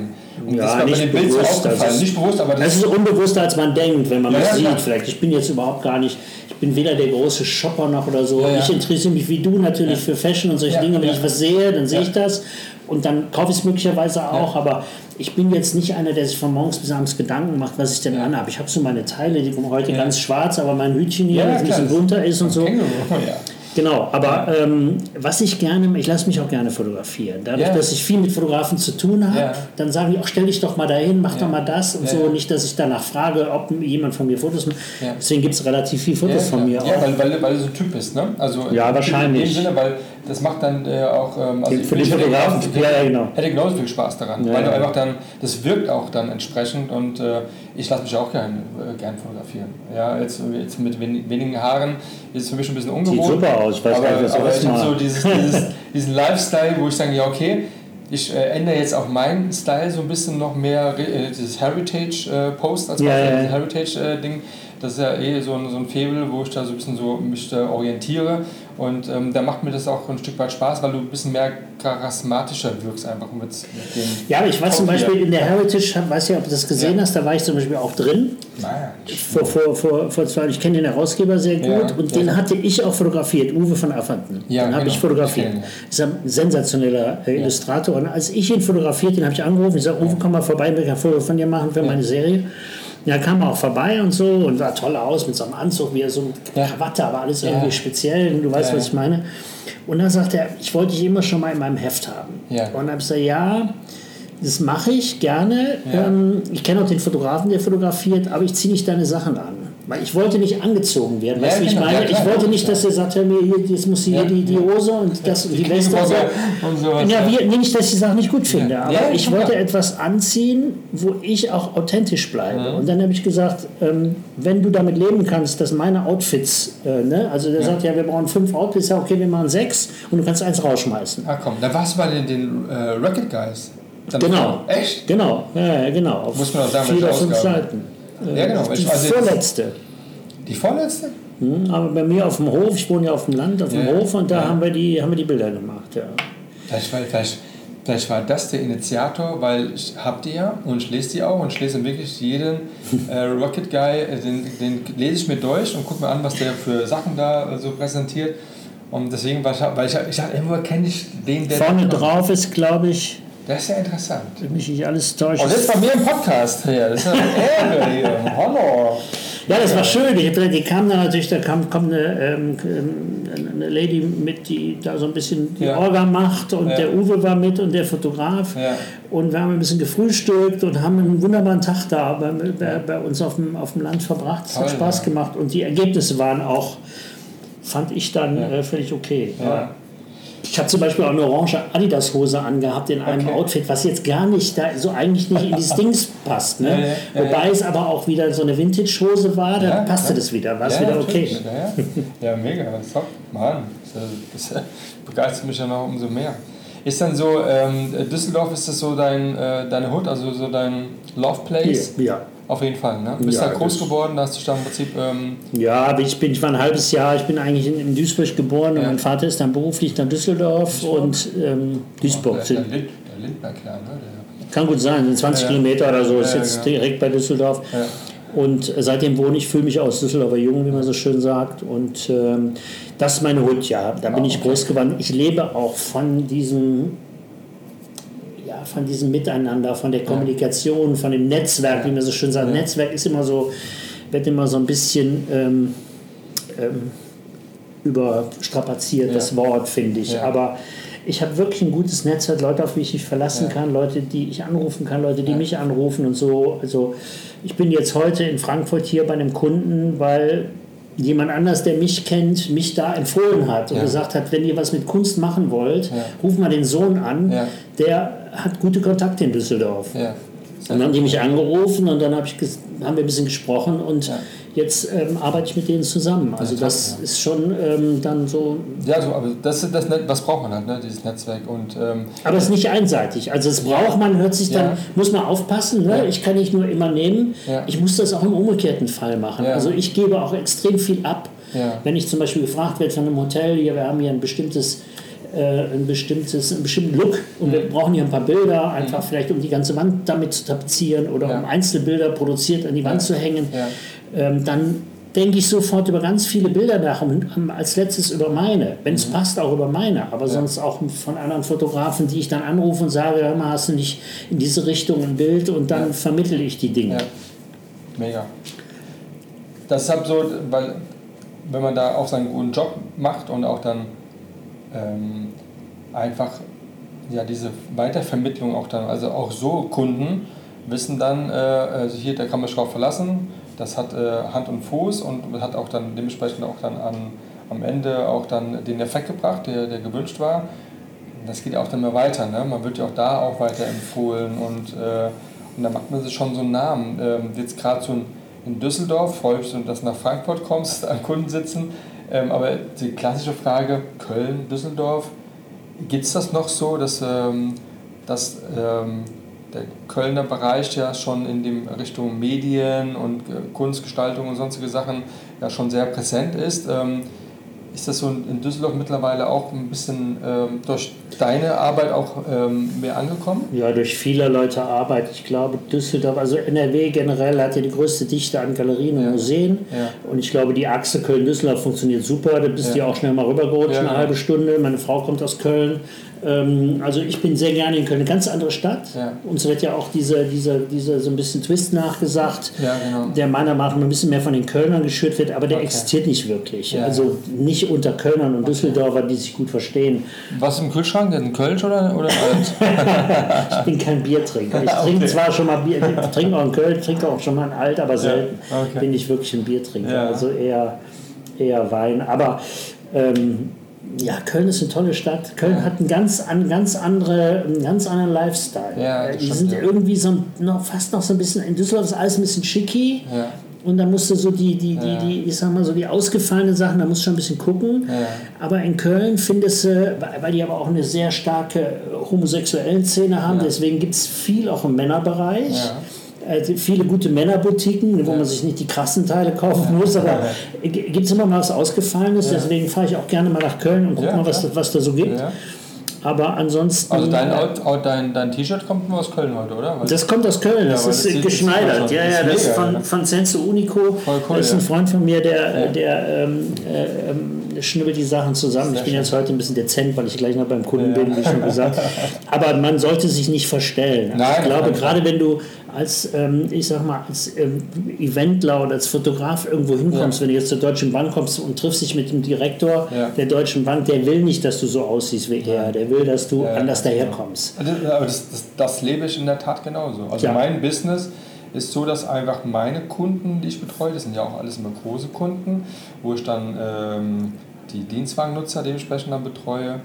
Und das ist mir bei dem Bild so aufgefallen. das ist- nicht bewusst, aber Das ist unbewusster, als man denkt, wenn man Ja, das ja, sieht. klar. Vielleicht. Ich bin jetzt überhaupt gar nicht, ich bin weder der große Shopper noch oder so. Ja, ja. Ich interessiere mich wie du natürlich für Fashion und solche Ja, Dinge. Wenn ja. ich was sehe, dann sehe Ja. ich das und dann kaufe ich es möglicherweise auch. Aber ich bin jetzt nicht einer, der sich von morgens bis abends Gedanken macht, was ich denn anhabe. Ich habe so meine Teile, die kommen heute Ja. ganz schwarz, aber mein Hütchen hier, Ja, das ein bisschen bunter ist und so. Känguru, ja. Genau, aber ähm, was ich gerne, ich lasse mich auch gerne fotografieren. Dadurch, Ja. dass ich viel mit Fotografen zu tun habe, Ja. dann sagen die, auch stell dich doch mal dahin, mach Ja. doch mal das und Ja, so. ja. Nicht, dass ich danach frage, ob jemand von mir Fotos macht. Ja. Deswegen gibt es relativ viele Fotos von mir. Ja, auch. weil, weil, weil du so ein Typ bist, ne? Also Ja, in- wahrscheinlich. Sinne, weil das macht dann äh, auch. Ähm, also Für die ich hätte Fotografen, ja, ja, genau. Hätte genauso viel Spaß daran, Ja, weil du einfach dann, das wirkt auch dann entsprechend und äh, ich lasse mich auch gern, äh, gern fotografieren. Ja, jetzt, jetzt mit wen, wenigen Haaren ist es für mich ein bisschen ungewohnt. super aus, ich weiß aber, gar nicht, was aber ich habe so dieses, dieses, diesen Lifestyle, wo ich sage, ja okay, ich äh, ändere jetzt auch meinen Style so ein bisschen noch mehr, äh, dieses Heritage-Post als Ja, Beispiel, Heritage-Ding. Das ist ja eh so ein, so ein Faible, wo ich da so ein bisschen so mich da orientiere. Und ähm, da macht mir das auch ein Stück weit Spaß, weil du ein bisschen mehr charismatischer wirkst einfach mit, mit dem. Ja, ich war zum. Beispiel in der Heritage, weiß ja, ob du das gesehen Ja. hast, da war ich zum Beispiel auch drin. Naja, Vor, vor, vor, vor zwei, ich kenne den Herausgeber sehr gut Ja, und ja. den hatte ich auch fotografiert, Uwe von Affanten. Ja, den habe genau, ich fotografiert. ich Ist ein sensationeller äh, Illustrator. Und als ich ihn fotografiert, den habe ich angerufen, ich sage, Uwe, komm mal vorbei, ich will ein Foto von dir machen für meine Serie. Ja, kam er auch vorbei und so und sah toll aus mit so einem Anzug, wie er so Ja. Krawatte, aber alles Ja. irgendwie speziell. Du weißt, Ja, was ich meine. Und dann sagt er, ich wollte dich immer schon mal in meinem Heft haben. Ja. Und dann habe ich gesagt, ja, das mache ich gerne. Ähm, ich kenne auch den Fotografen, der fotografiert, aber ich ziehe nicht deine Sachen an. Ich wollte nicht angezogen werden. Ja, weißt du, ich genau. meine? Ja, ich wollte nicht, dass er sagt, hör mir, hier, jetzt muss hier Ja. die, die Hose und das und die Weste und so. und sowas. Ja, wie, nicht, dass ich die Sachen nicht gut finde, aber ich wollte etwas anziehen, wo ich auch authentisch bleibe. Und dann habe ich gesagt, ähm, wenn du damit leben kannst, dass meine Outfits, äh, ne, also der sagt, ja, wir brauchen fünf Outfits, ja, okay, wir machen sechs und du kannst eins rausschmeißen. Ah komm, da warst du bei den, den äh, Rocket Guys. Dann Genau. Echt? Genau, ja, ja, genau. Auf Muss man auch sagen, vier oder fünf. Seiten. Ja, genau. Die also jetzt- vorletzte. Die vorletzte? Hm, Aber bei mir auf dem Hof, ich wohne ja auf dem Land, auf dem Ja, Hof und da ja. haben, wir die, haben wir die Bilder gemacht. Ja. Vielleicht, war- vielleicht, vielleicht war das der Initiator, weil ich hab die ja und ich lese die auch und ich lese wirklich jeden äh, Rocket Guy, äh, den, den lese ich mir durch und gucke mir an, was der für Sachen da äh, so präsentiert. Und deswegen war ich, weil ich, ich dachte, irgendwo kenne ich den, der. Vorne drauf ist, glaube ich, Das ist ja interessant. wenn mich nicht alles täuscht. Und jetzt bei mir im Podcast hier. Das ist ja eine Ehre hier. Hallo. Ja, das war schön. Die, kam dann natürlich, da kam, kommt eine, ähm, eine Lady mit, die da so ein bisschen die Ja. Orga macht und Ja. der Uwe war mit und der Fotograf. Ja. Und wir haben ein bisschen gefrühstückt und haben einen wunderbaren Tag da bei, bei, bei uns auf dem, auf dem Land verbracht. Es hat Spaß gemacht und die Ergebnisse waren auch, fand ich dann äh, völlig okay. Ja. Ich habe zum Beispiel auch eine orange Adidas-Hose angehabt in einem Okay. Outfit, was jetzt gar nicht da so eigentlich nicht in dieses Dings passt. Ne? Ja, ja, ja, Wobei es aber auch wieder so eine Vintage-Hose war, dann Ja, passte das wieder, war es wieder okay. Ja, mega. Top. Mann, das, das begeistert mich ja noch umso mehr. Ist dann so, ähm, Düsseldorf, ist das so dein, äh, deine Hut, also so dein Love Place? Ja. Auf jeden Fall, ne? Du bist Ja, da groß geworden, da hast du da im Prinzip. Ähm, Ja, aber ich bin, ich war ein halbes Jahr, ich bin eigentlich in, in Duisburg geboren und Ja. mein Vater ist dann beruflich nach Düsseldorf Duisburg? und ähm, Duisburg. der, sind- der, Lind, der Lindner-Clan, ne? Der, Kann gut sein, sind 20 Ja. Kilometer oder so, ist jetzt direkt bei Düsseldorf. Und seitdem wohne ich, fühle mich aus Düsseldorfer Jung, wie man so schön sagt. Und ähm, das ist meine Hut, ja. Da bin ich okay. groß geworden. Ich lebe auch von diesem, von diesem Miteinander, von der Kommunikation, von dem Netzwerk, wie man so schön sagt. Netzwerk ist immer so, wird immer so ein bisschen ähm, ähm, überstrapaziert, das Wort, finde ich. Aber ich habe wirklich ein gutes Netzwerk, Leute, auf die ich mich verlassen Ja. kann, Leute, die ich anrufen kann, Leute, die Ja. mich anrufen und so. Also ich bin jetzt heute in Frankfurt hier bei einem Kunden, weil jemand anders, der mich kennt, mich da empfohlen hat und Ja. gesagt hat, wenn ihr was mit Kunst machen wollt, ruft mal den Sohn an, der hat gute Kontakte in Düsseldorf. ja. Dann haben die mich angerufen und dann hab ich haben wir ein bisschen gesprochen und Ja. jetzt ähm, arbeite ich mit denen zusammen. Also Ja, das ja. ist schon ähm, dann so Ja, so, aber das ist das, was braucht man halt, ne? dieses Netzwerk. Und ähm, Aber es ist nicht einseitig. Also es braucht man, hört sich dann, Ja. muss man aufpassen. Ne? Ja. Ich kann nicht nur immer nehmen, Ja. ich muss das auch im umgekehrten Fall machen. Ja. Also ich gebe auch extrem viel ab. Ja. Wenn ich zum Beispiel gefragt werde von einem Hotel, hier, wir haben hier ein bestimmtes ein bestimmtes, einen bestimmten Look und Mhm. wir brauchen hier ein paar Bilder, einfach vielleicht um die ganze Wand damit zu tapezieren oder Ja. um Einzelbilder produziert an die Wand Ja. zu hängen, Ja. ähm, dann denke ich sofort über ganz viele Bilder nach und als letztes über meine. Wenn Mhm. es passt, auch über meine, aber sonst auch von anderen Fotografen, die ich dann anrufe und sage, hör mal, hast du nicht in diese Richtung ein Bild und dann vermittel ich die Dinge. Ja, mega. Das ist halt so, weil wenn man da auch seinen guten Job macht und auch dann ähm, einfach ja, diese Weitervermittlung auch dann, also auch so Kunden wissen dann, äh, also hier, da kann man sich drauf verlassen, das hat äh, Hand und Fuß und hat auch dann dementsprechend auch dann an, am Ende auch dann den Effekt gebracht, der, der gewünscht war. Das geht auch dann mehr weiter, ne? man wird ja auch da auch weiter empfohlen und, äh, und dann macht man sich schon so einen Namen. Ähm, jetzt gerade so in Düsseldorf, freue ich mich, dass du nach Frankfurt kommst, an Kunden sitzen, ähm, aber die klassische Frage, Köln, Düsseldorf, gibt es das noch so, dass, ähm, dass ähm, der Kölner Bereich ja schon in dem Richtung Medien und äh, Kunstgestaltung und sonstige Sachen ja schon sehr präsent ist? Ist das so in Düsseldorf mittlerweile auch ein bisschen ähm, durch deine Arbeit auch ähm, mehr angekommen? Ja, durch viele Leute Arbeit. Ich glaube, Düsseldorf, also NRW generell hat ja die größte Dichte an Galerien und ja. Museen. Ja. Und ich glaube, die Achse Köln-Düsseldorf funktioniert super. Da bist du ja. auch schnell mal rübergerutscht, eine halbe Stunde. Meine Frau kommt aus Köln. Ähm, also ich bin sehr gerne in Köln, eine ganz andere Stadt. Ja. Uns wird ja auch dieser, dieser, dieser so ein bisschen Twist nachgesagt, ja, genau. der meiner Meinung nach ein bisschen mehr von den Kölnern geschürt wird, aber der okay. existiert nicht wirklich. Ja. Also nicht unter Kölnern und okay. Düsseldorfern, die sich gut verstehen. Was im Kühlschrank? Ein Kölsch oder, oder Alt? ich bin kein Biertrinker. Ich trinke okay. zwar schon mal Bier, ich trinke auch ein Kölsch, trinke auch schon mal ein Alt, aber selten bin ich wirklich ein Biertrinker. Also eher, eher Wein. Aber ähm, ja, Köln ist eine tolle Stadt. Köln ja. hat einen ganz, einen ganz, andere, einen ganz anderen Lifestyle. Ja, die sind ja. irgendwie so noch, fast noch so ein bisschen, in Düsseldorf ist alles ein bisschen schicki. Ja. Und da musst du so die, die, die, die, ich sag mal so die ausgefallenen Sachen, da musst du schon ein bisschen gucken. Aber in Köln findest du, weil die aber auch eine sehr starke homosexuellen Szene haben, deswegen gibt es viel auch im Männerbereich. Also viele gute Männerboutiquen, wo ja. man sich nicht die krassen Teile kaufen muss, aber gibt es immer mal was Ausgefallenes, ja. deswegen fahre ich auch gerne mal nach Köln und gucke ja, mal, was, was da so gibt. Aber ansonsten. Also dein, dein, dein T-Shirt kommt nur aus Köln heute, oder? Weil das kommt aus Köln, das ist das geschneidert. Ja, ja, das ist von, von Senso Unico. Cool, das ist ein Freund von mir, der, der ähm, äh, ähm, schnibbelt die Sachen zusammen. Sehr ich bin jetzt heute ein bisschen dezent, weil ich gleich noch beim Kunden bin, wie schon gesagt. Aber man sollte sich nicht verstellen. Also Nein, ich glaube, gerade wenn du als, ähm, ich sag mal, als ähm, Eventler oder als Fotograf irgendwo hinkommst, ja. wenn du jetzt zur Deutschen Bank kommst und triffst dich mit dem Direktor ja. der Deutschen Bank, der will nicht, dass du so aussiehst wie er, der will, dass du ja, anders daherkommst. Also, aber das, das, das, lebe ich in der Tat genauso. Also mein Business ist so, dass einfach meine Kunden, die ich betreue, das sind ja auch alles immer große Kunden, wo ich dann ähm, die Dienstwagennutzer dementsprechend dann betreue,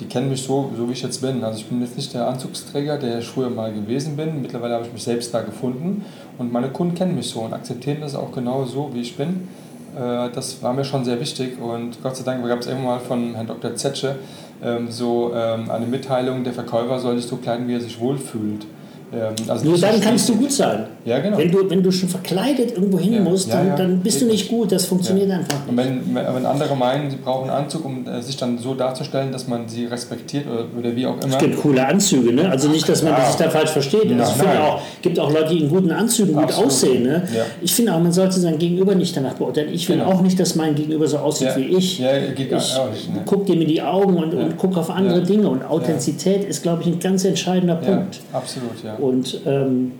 die kennen mich so, so wie ich jetzt bin. Also ich bin jetzt nicht der Anzugsträger, der ich früher mal gewesen bin. Mittlerweile habe ich mich selbst da gefunden und meine Kunden kennen mich so und akzeptieren das auch genau so, wie ich bin. Äh, das war mir schon sehr wichtig und Gott sei Dank gab es irgendwann mal von Herrn Dr. Zetsche ähm, so ähm, eine Mitteilung, der Verkäufer soll sich so kleiden, wie er sich wohlfühlt. Ähm, also Nur dann kannst du gut sein. Ja, genau. Wenn du, wenn du schon verkleidet irgendwo hin ja, musst, dann, ja, dann bist du nicht gut. Das funktioniert einfach nicht. Und wenn, wenn andere meinen, sie brauchen einen Anzug, um äh, sich dann so darzustellen, dass man sie respektiert oder, oder wie auch immer. Es gibt coole Anzüge, ne? Also nicht, dass man sich da falsch versteht. Ja, also es auch, gibt auch Leute, die in guten Anzügen gut Absolut. aussehen. Ne? Ich finde auch, man sollte sein Gegenüber nicht danach beurteilen. Ich will genau. auch nicht, dass mein Gegenüber so aussieht wie ich. Ja, geht ich auch nicht, ne? guck dem in die Augen und, und guck auf andere Dinge. Und Authentizität ist, glaube ich, ein ganz entscheidender Punkt. Absolut, ja. Und ähm,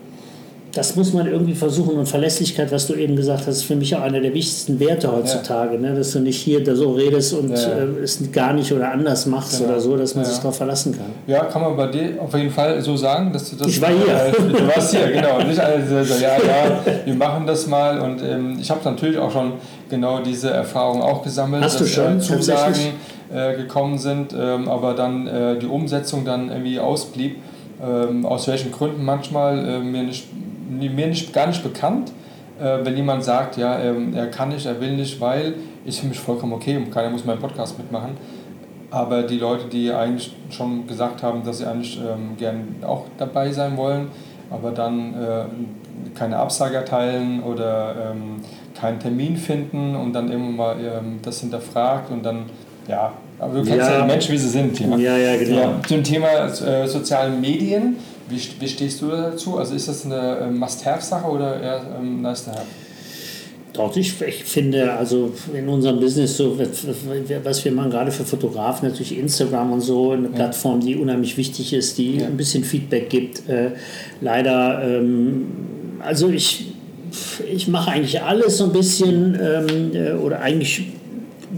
das muss man irgendwie versuchen. Und Verlässlichkeit, was du eben gesagt hast, ist für mich auch einer der wichtigsten Werte heutzutage. Ja. Ne? Dass du nicht hier so redest und ja, äh, es gar nicht oder anders machst genau. oder so, dass man sich darauf verlassen kann. Ja, kann man bei dir auf jeden Fall so sagen, dass du das. Ich war hier. Äh, du warst hier, genau. Nicht alle so, ja, ja, wir machen das mal. Und ähm, ich habe natürlich auch schon genau diese Erfahrung auch gesammelt. Hast dass, du schon? Äh, Zusagen äh, gekommen sind, ähm, aber dann äh, die Umsetzung dann irgendwie ausblieb ähm, aus welchen Gründen manchmal äh, mir, nicht, mir nicht, gar nicht bekannt. Äh, wenn jemand sagt, ja, ähm, er kann nicht, er will nicht, weil ich für mich vollkommen okay und keiner muss meinen Podcast mitmachen. Aber die Leute, die eigentlich schon gesagt haben, dass sie eigentlich ähm, gern auch dabei sein wollen, aber dann äh, keine Absage erteilen oder ähm, keinen Termin finden und dann irgendwann mal ähm, das hinterfragt und dann, ja, aber du kennst ja, ja die Menschen, wie sie sind. Ja, ja, ja genau. Ja, zum Thema äh, sozialen Medien, wie, wie stehst du dazu? Also ist das eine äh, Must-Have-Sache oder eher ähm, nice-to-have? Doch, ich, ich finde, also in unserem Business, so, was wir machen, gerade für Fotografen, natürlich Instagram und so, eine ja. Plattform, die unheimlich wichtig ist, die ja. ein bisschen Feedback gibt. Äh, leider, ähm, also ich ich mache eigentlich alles so ein bisschen ähm, äh, oder eigentlich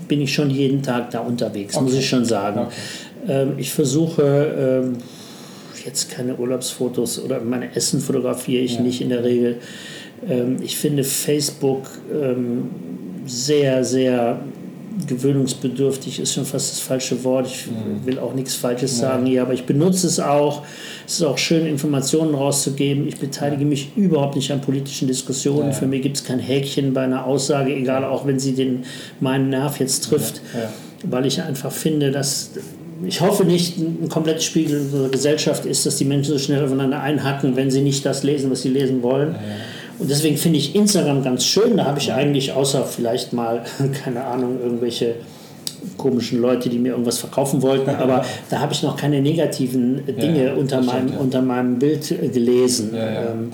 bin ich schon jeden Tag da unterwegs, okay. muss ich schon sagen. Okay. Ähm, ich versuche jetzt keine Urlaubsfotos oder meine Essen fotografiere ich ja. nicht in der Regel. Ähm, ich finde Facebook ähm, sehr, sehr gewöhnungsbedürftig ist schon fast das falsche Wort. Ich mhm. will auch nichts Falsches ja. sagen hier, aber ich benutze es auch. Es ist auch schön, Informationen rauszugeben. Ich beteilige mich überhaupt nicht an politischen Diskussionen. Ja. Für mich gibt es kein Häkchen bei einer Aussage, egal auch wenn sie den, meinen Nerv jetzt trifft, ja. weil ich einfach finde, dass ich hoffe nicht, ein komplettes Spiegel unserer Gesellschaft ist, dass die Menschen so schnell aufeinander einhacken, wenn sie nicht das lesen, was sie lesen wollen. Ja. Und deswegen finde ich Instagram ganz schön. Da habe ich eigentlich außer vielleicht mal, keine Ahnung, irgendwelche komischen Leute, die mir irgendwas verkaufen wollten, aber da habe ich noch keine negativen Dinge ja, unter, meinem, stimmt, ja. unter meinem Bild gelesen. Ja, ähm,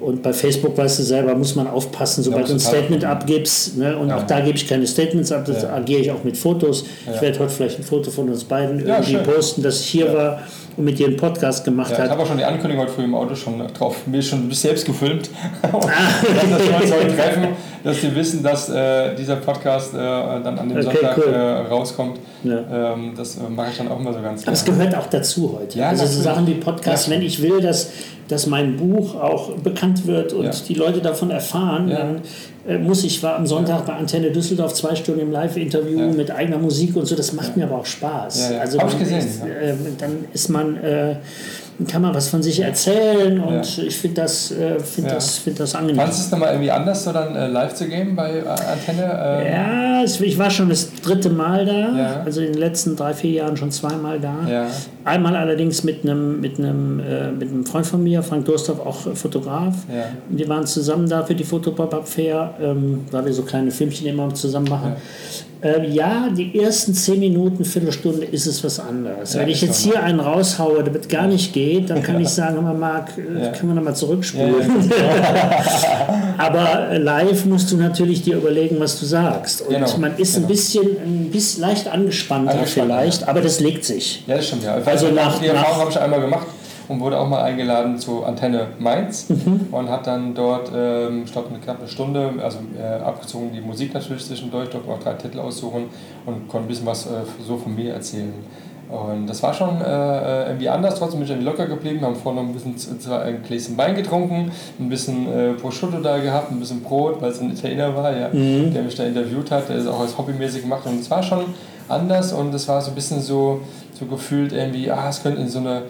und bei Facebook, weißt du selber, muss man aufpassen, sobald du ein Statement abgibst. Ne? Und auch da gebe ich keine Statements ab, das agiere ich auch mit Fotos. Ich werde heute vielleicht ein Foto von uns beiden irgendwie posten, dass ich hier war mit dir einen Podcast gemacht ja, hat. Ich habe auch schon die Ankündigung heute früh im Auto schon drauf, mir schon selbst gefilmt. ah. dass wir uns heute treffen, dass sie wissen, dass äh, dieser Podcast äh, dann an dem okay, Sonntag cool. äh, rauskommt. Ja. Ähm, das äh, mache ich dann auch immer so ganz Aber es gehört auch dazu heute. Ja, also so Sachen wie Podcast, wenn ich will, dass, dass mein Buch auch bekannt wird und die Leute davon erfahren, dann äh, muss ich, war am Sonntag bei Antenne Düsseldorf zwei Stunden im Live-Interview ja. mit eigener Musik und so, das macht ja. mir aber auch Spaß. Ja, also ich gesehen. Ist, äh, dann ist man äh, kann man was von sich erzählen und ja. ich finde das, äh, find ja. das, find das angenehm. Fandest du es nochmal irgendwie anders, so dann äh, live zu gehen bei äh, Antenne? Ähm? Ja, ich war schon das dritte Mal da, ja. also in den letzten drei, vier Jahren schon zweimal da. Einmal allerdings mit einem, mit einem, äh, mit einem Freund von mir, Frank Durstorf, auch Fotograf. Wir waren zusammen da für die Fotopop-Up-Fair, ähm, weil wir so kleine Filmchen immer zusammen machen. Äh, ja, die ersten zehn Minuten, Viertelstunde ist es was anderes. Ja, Wenn ich jetzt hier einen raushaue, damit gar nicht geht, dann kann ich sagen, man mag, äh, können wir nochmal zurückspulen. Aber live musst du natürlich dir überlegen, was du sagst. Und genau. man ist genau. ein bisschen, ein bisschen leicht angespannter Angespannt, vielleicht, aber das legt sich. Ja, das stimmt, ja. Also nach, die Erfahrung habe ich einmal gemacht und wurde auch mal eingeladen zu Antenne Mainz mhm. und hat dann dort, ähm, ich glaube, eine knappe Stunde, also äh, abgezogen die Musik natürlich zwischendurch, durfte auch drei Titel aussuchen und konnte ein bisschen was äh, so von mir erzählen. Und das war schon äh, irgendwie anders, trotzdem bin ich irgendwie locker geblieben, haben vorher noch ein bisschen ein Gläschen Wein getrunken, ein bisschen äh, Prosciutto da gehabt, ein bisschen Brot, weil es ein Italiener war, ja, mhm. der mich da interviewt hat, der ist auch als hobbymäßig gemacht und es war schon anders und es war so ein bisschen so, so gefühlt irgendwie, ah, es könnte in so eine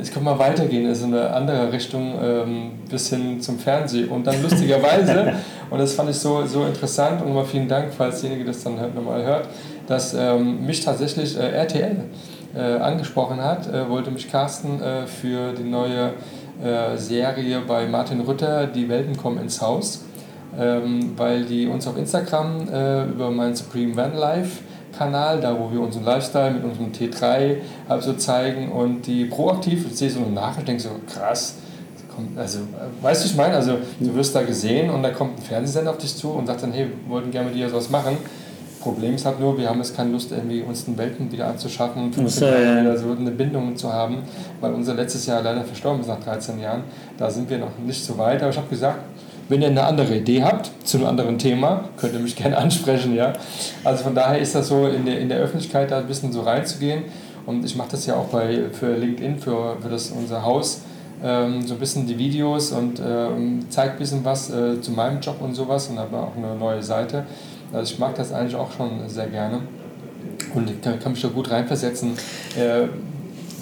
es kann mal weitergehen, in so eine andere Richtung, ähm, bis hin zum Fernsehen. Und dann lustigerweise, und das fand ich so, so interessant, und nochmal vielen Dank, falls derjenige das dann halt nochmal hört, dass ähm, mich tatsächlich äh, RTL äh, angesprochen hat, äh, wollte mich casten äh, für die neue äh, Serie bei Martin Rütter, Die Welten kommen ins Haus, ähm, weil die uns auf Instagram äh, über mein Supreme Van Life Kanal, da wo wir unseren Lifestyle mit unserem T3 also zeigen und die proaktiv, ich sehe so eine Nachricht, denke so, krass, also, weißt du, ich meine, also du wirst da gesehen und da kommt ein Fernsehsender auf dich zu und sagt dann, hey, wir wollten gerne mit dir sowas machen. Problem ist halt nur, wir haben jetzt keine Lust, irgendwie uns den Welten wieder anzuschaffen und so, ja. so eine Bindung zu haben, weil unser letztes Jahr leider verstorben ist nach 13 Jahren. Da sind wir noch nicht so weit, aber ich habe gesagt, wenn ihr eine andere Idee habt zu einem anderen Thema, könnt ihr mich gerne ansprechen. Ja? Also von daher ist das so, in der, in der Öffentlichkeit da ein bisschen so reinzugehen. Und ich mache das ja auch bei, für LinkedIn, für, für das, unser Haus, ähm, so ein bisschen die Videos und ähm, zeige ein bisschen was äh, zu meinem Job und sowas und habe auch eine neue Seite. Also ich mag das eigentlich auch schon sehr gerne und kann, kann mich da gut reinversetzen. Äh,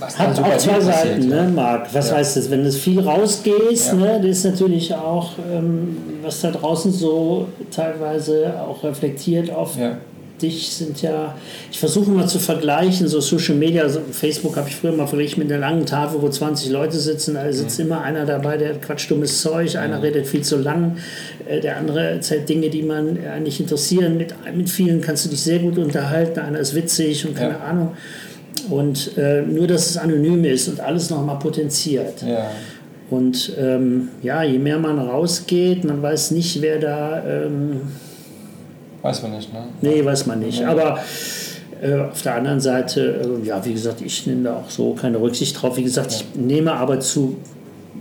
was Hat auch zwei Seiten, ne, Marc. Was ja. heißt das? Wenn du viel rausgehst, ja. ne, das ist natürlich auch, ähm, was da draußen so teilweise auch reflektiert auf ja. dich, sind ja, ich versuche mal zu vergleichen, so Social Media, also Facebook habe ich früher mal verglichen mit einer langen Tafel, wo 20 Leute sitzen, da sitzt mhm. immer einer dabei, der quatscht dummes Zeug, einer mhm. redet viel zu lang, äh, der andere erzählt Dinge, die man eigentlich interessieren. Mit, mit vielen kannst du dich sehr gut unterhalten, einer ist witzig und keine Ahnung. Und äh, nur, dass es anonym ist und alles nochmal potenziert. Ja. Und ähm, ja, je mehr man rausgeht, man weiß nicht, wer da. Ähm, weiß man nicht, ne? Nee, weiß man nicht. Aber äh, auf der anderen Seite, äh, ja, wie gesagt, ich nehme da auch so keine Rücksicht drauf. Wie gesagt, ich nehme aber zu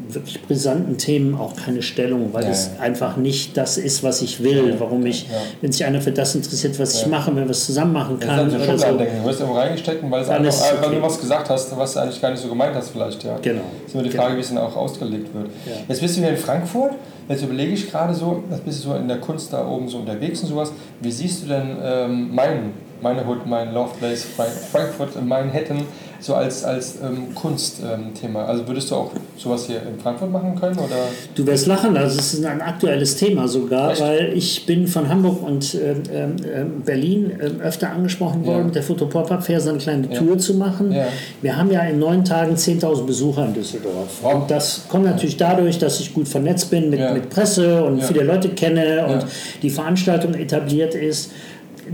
wirklich brisanten Themen auch keine Stellung, weil Ja, es ja. einfach nicht das ist, was ich will, Ja, warum ich, wenn sich einer für das interessiert, was ich mache, wenn wir es zusammen machen Das kann ist oder so. denken. Du wirst irgendwo reingesteckt, weil, es einfach, es äh, weil okay. du was gesagt hast, was du eigentlich gar nicht so gemeint hast vielleicht. Ja. Genau. ist immer die Frage, wie es dann auch ausgelegt wird. Jetzt bist du hier in Frankfurt, jetzt überlege ich gerade so, jetzt bist du so in der Kunst da oben so unterwegs und sowas. Wie siehst du denn ähm, mein, meine Hood, mein Love Place Frank Frankfurt, Manhattan so als, als ähm, Kunstthema? also würdest du auch sowas hier in Frankfurt machen können? Oder? Du wirst lachen, also es ist ein aktuelles Thema sogar, Echt? weil ich bin von Hamburg und ähm, ähm, Berlin ähm, öfter angesprochen worden, Ja. mit der Foto-Pop-Up Fair so eine kleine Ja. Tour zu machen. Ja. Wir haben ja in neun Tagen 10.000 Besucher in Düsseldorf. Wow. Und das kommt natürlich dadurch, dass ich gut vernetzt bin mit, mit Presse und viele Leute kenne und die Veranstaltung etabliert ist.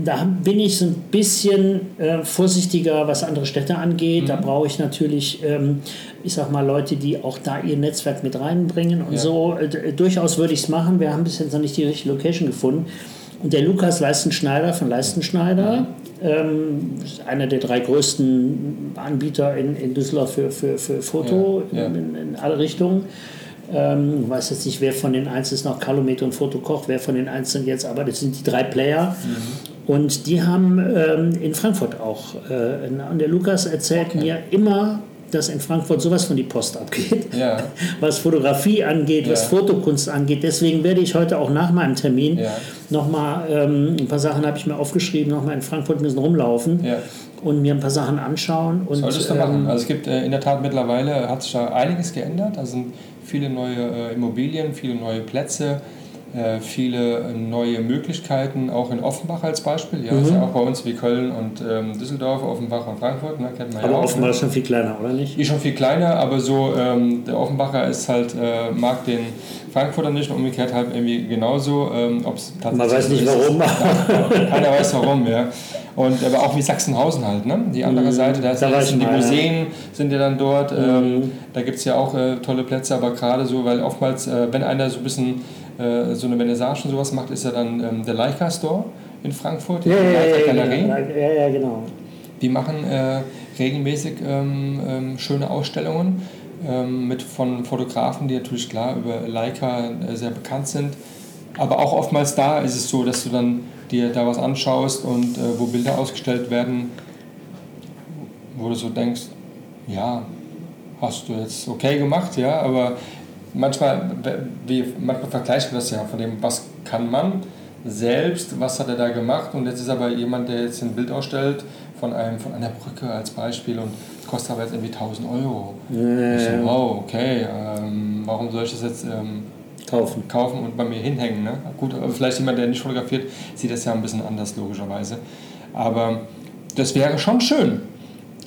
Da bin ich so ein bisschen äh, vorsichtiger, was andere Städte angeht. Da Mhm. brauche ich natürlich, ähm, ich sag mal, Leute, die auch da ihr Netzwerk mit reinbringen und Ja. so. Äh, durchaus würde ich es machen. Wir haben bis jetzt noch nicht die richtige Location gefunden. Und der Lukas Leistenschneider von Leistenschneider, ähm, ist einer der drei größten Anbieter in, in Düsseldorf für, für, für Foto Ja, ja. In, in alle Richtungen. Ähm, ich weiß jetzt nicht, wer von den ist noch Kalometer und Fotokoch, wer von den sind jetzt, aber das sind die drei Player. Und die haben ähm, in Frankfurt auch, äh, und der Lukas erzählt Okay. mir immer, dass in Frankfurt sowas von die Post abgeht, Ja. was Fotografie angeht, was Ja. Fotokunst angeht. Deswegen werde ich heute auch nach meinem Termin Ja. nochmal, ähm, ein paar Sachen habe ich mir aufgeschrieben, nochmal in Frankfurt ein bisschen rumlaufen Ja. und mir ein paar Sachen anschauen. Und, Solltest du machen. ähm, Also es gibt äh, in der Tat mittlerweile, hat sich da einiges geändert. Da sind viele neue äh, Immobilien, viele neue Plätze, viele äh, neue Möglichkeiten, auch in Offenbach als Beispiel. Ja, Mhm. ist ja auch bei uns wie Köln und ähm, Düsseldorf, Offenbach und Frankfurt, ne, kennt man ja aber auch. offenbar ne? ist schon viel kleiner, oder nicht? Ist schon viel kleiner, aber so ähm, der Offenbacher ist halt, äh, mag den Frankfurter nicht und umgekehrt halt irgendwie genauso. Ähm, ob's tatsächlich Man weiß nicht ist, warum. ja, keiner weiß warum, ja. Und aber auch wie Sachsenhausen halt, ne? Die andere Seite, da, Mhm. da da ich sind die mal, ja. Museen, sind ja dann dort. Ähm, Mhm. da gibt es ja auch äh, tolle Plätze, aber gerade so, weil oftmals, äh, wenn einer so ein bisschen äh, so eine Vernissage und sowas macht, ist ja dann ähm, der Leica Store in Frankfurt, die Ja, ja, Leica ja, Galerie. ja, ja, ja, genau. Die machen äh, regelmäßig ähm, ähm, schöne Ausstellungen ähm, mit von Fotografen, die natürlich klar über Leica äh, sehr bekannt sind. Aber auch oftmals da ist es so, dass du dann dir da was anschaust und äh, wo Bilder ausgestellt werden, wo du so denkst, ja, hast du jetzt okay gemacht, ja, aber manchmal, wie, manchmal vergleicht man das ja von dem, was kann man selbst, was hat er da gemacht und jetzt ist aber jemand, der jetzt ein Bild ausstellt von, einem, von einer Brücke als Beispiel und kostet aber jetzt irgendwie 1000 Euro. Ich so, wow, okay, ähm, warum soll ich das jetzt ähm, Kaufen. kaufen und bei mir hinhängen? Ne? Gut, aber vielleicht jemand, der nicht fotografiert, sieht das ja ein bisschen anders logischerweise. Aber das wäre schon schön,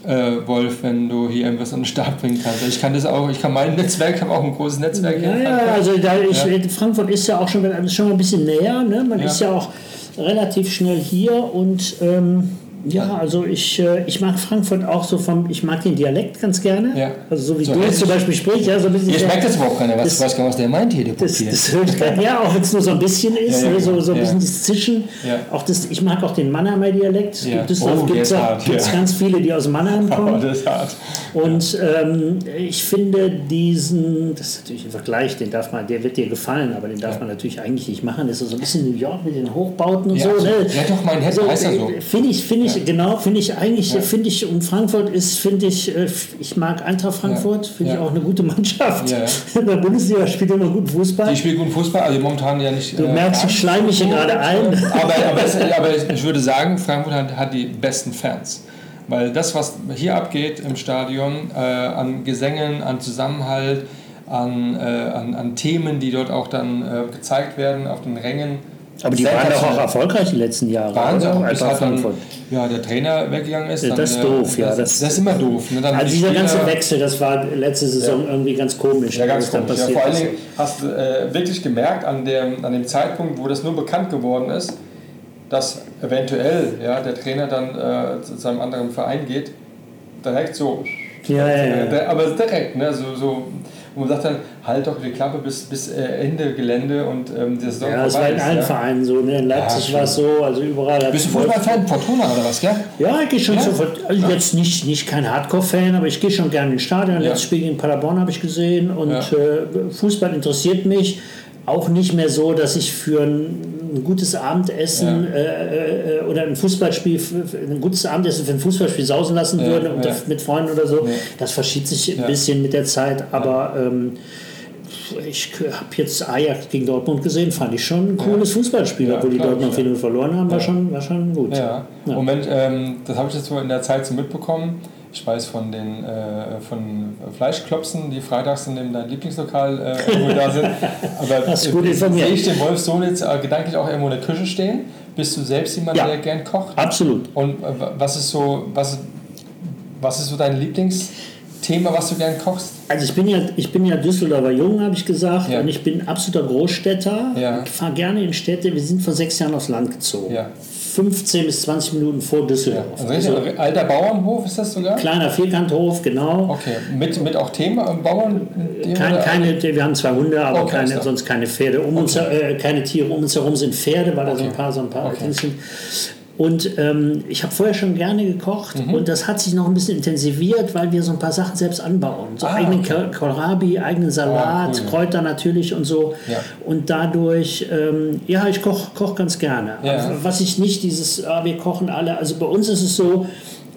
äh, Wolf, wenn du hier irgendwas an den Start bringen kannst. Ich kann das auch, ich kann mein Netzwerk, ich habe auch ein großes Netzwerk hier Ja, ja, Frankfurt. also da ich, Ja. Frankfurt ist ja auch schon, schon mal ein bisschen näher. Ne? Man Ja. ist ja auch relativ schnell hier und ähm, ja, also ich, äh, ich mag Frankfurt auch so vom, ich mag den Dialekt ganz gerne. Ja. Also so wie So du jetzt hessisch. zum Beispiel sprichst, ja, so ein bisschen. Jetzt merkt das überhaupt keiner, was, Das- weiß gar nicht, was der meint hier, der Das, Papier. das höre ich ja, auch wenn es nur so ein bisschen ist, Ja, ja, ne, so, so ein bisschen das Zischen. Auch das, ich mag auch den Mannheimer Dialekt. Ja. Düsseldorf Oh, gibt es ja. ganz viele, die aus Mannheim Oh, kommen. das ist hart. Und ähm, ich finde diesen, das ist natürlich ein Vergleich, den darf man, der wird dir gefallen, aber den darf man natürlich eigentlich nicht machen. Das ist so ein bisschen New York mit den Hochbauten und Ja, so. so. Ne? Ja, doch, mein Head heißt ja so. äh, Finde ich, finde ich, Ja. genau, finde ich eigentlich, Ja. finde ich, und Frankfurt ist, finde ich, äh, ich mag Eintracht Frankfurt, finde ich auch eine gute Mannschaft. Ja. In der Bundesliga spielt immer gut Fußball. Die spielen gut Fußball, also momentan ja nicht. Du merkst, ich schleim mich hier gerade ein. Aber, aber, es, aber ich würde sagen, Frankfurt hat, hat die besten Fans. Weil das, was hier abgeht im Stadion, äh, an Gesängen, an Zusammenhalt, an, äh, an, an Themen, die dort auch dann äh, gezeigt werden auf den Rängen. Aber die waren doch auch erfolgreich die letzten Jahre. Wahnsinn, oder? bis Eintracht halt dann, Frankfurt. ja, der Trainer weggegangen ist. Ja, dann, das ist äh, doof, ja, Das, das- das ist immer doof. Ne? Dann Also die dieser ganze Wechsel, das war letzte Saison irgendwie ganz komisch. Ja, ganz komisch. Ja, vor allen. Dingen hast du äh, wirklich gemerkt an dem, an dem Zeitpunkt, wo das nur bekannt geworden ist, dass eventuell ja, der Trainer dann äh, zu seinem anderen Verein geht, direkt so. Ja, ja, ja. Aber direkt, ne? So, so, wo man sagt dann, halt doch die Klappe bis, bis äh, Ende Gelände und ähm, das ist doch Ja, das war in allen ja. Vereinen so. Ne? In Leipzig Ja, war es so, also überall. Bist du Fußballfan? Fortuna oder was, gell? Ja, ich gehe schon Ja? so. Also jetzt nicht, nicht kein Hardcore-Fan, aber ich gehe schon gerne ins Stadion. Ja. Letztes Spiel gegen Paderborn habe ich gesehen und äh, Fußball interessiert mich. Auch nicht mehr so, dass ich für ein, ein gutes Abendessen Ja. äh, äh, oder ein Fußballspiel, ein gutes Abendessen für ein Fußballspiel sausen lassen Ja, würde und ja. mit Freunden oder so. Das verschiebt sich ein bisschen mit der Zeit, aber ähm, ich habe jetzt Ajax gegen Dortmund gesehen, fand ich schon ein cooles Fußballspiel, Ja, obwohl die Dortmund ja. 4 verloren haben, war, schon, war schon gut. Ja. Ja. Moment, ähm, das habe ich jetzt so in der Zeit so mitbekommen. Ich weiß von den äh, von Fleischklopsen, die freitags in dem dein Lieblingslokal äh, irgendwo da sind. Aber Hast du gut informiert. sehe ich den Wolfsohn jetzt äh, gedanklich auch irgendwo in der Küche stehen? Bist du selbst jemand, Ja. der gern kocht? Absolut. Und äh, was ist so, was, was ist so dein Lieblingsthema, was du gern kochst? Also ich bin ja, ich bin ja Düsseldorfer Jung, habe ich gesagt, Ja. und ich bin absoluter Großstädter. Ja. Ich fahre gerne in Städte. Wir sind vor sechs Jahren aufs Land gezogen. Ja. 15 bis 20 Minuten vor Düsseldorf. Also richtig, alter Bauernhof ist das sogar? Kleiner Vierkanthof, genau. Okay, mit, mit auch Thema äh, Bauern? Kein, keine, wir haben zwei Hunde, aber Okay, keine, sonst keine Pferde. Um uns, äh, keine Tiere. Um uns herum sind Pferde, weil da so ein Okay. paar, so ein paar Okay. Sind. Und ähm, ich habe vorher schon gerne gekocht Mhm. und das hat sich noch ein bisschen intensiviert, weil wir so ein paar Sachen selbst anbauen. So Ah, eigenen okay. Kohl- Kohlrabi, eigenen Salat, Ah, cool. Kräuter natürlich und so. Ja. Und dadurch, ähm, ja, ich koche koch ganz gerne. Ja. Was ich nicht, dieses, ah, wir kochen alle, also bei uns ist es so,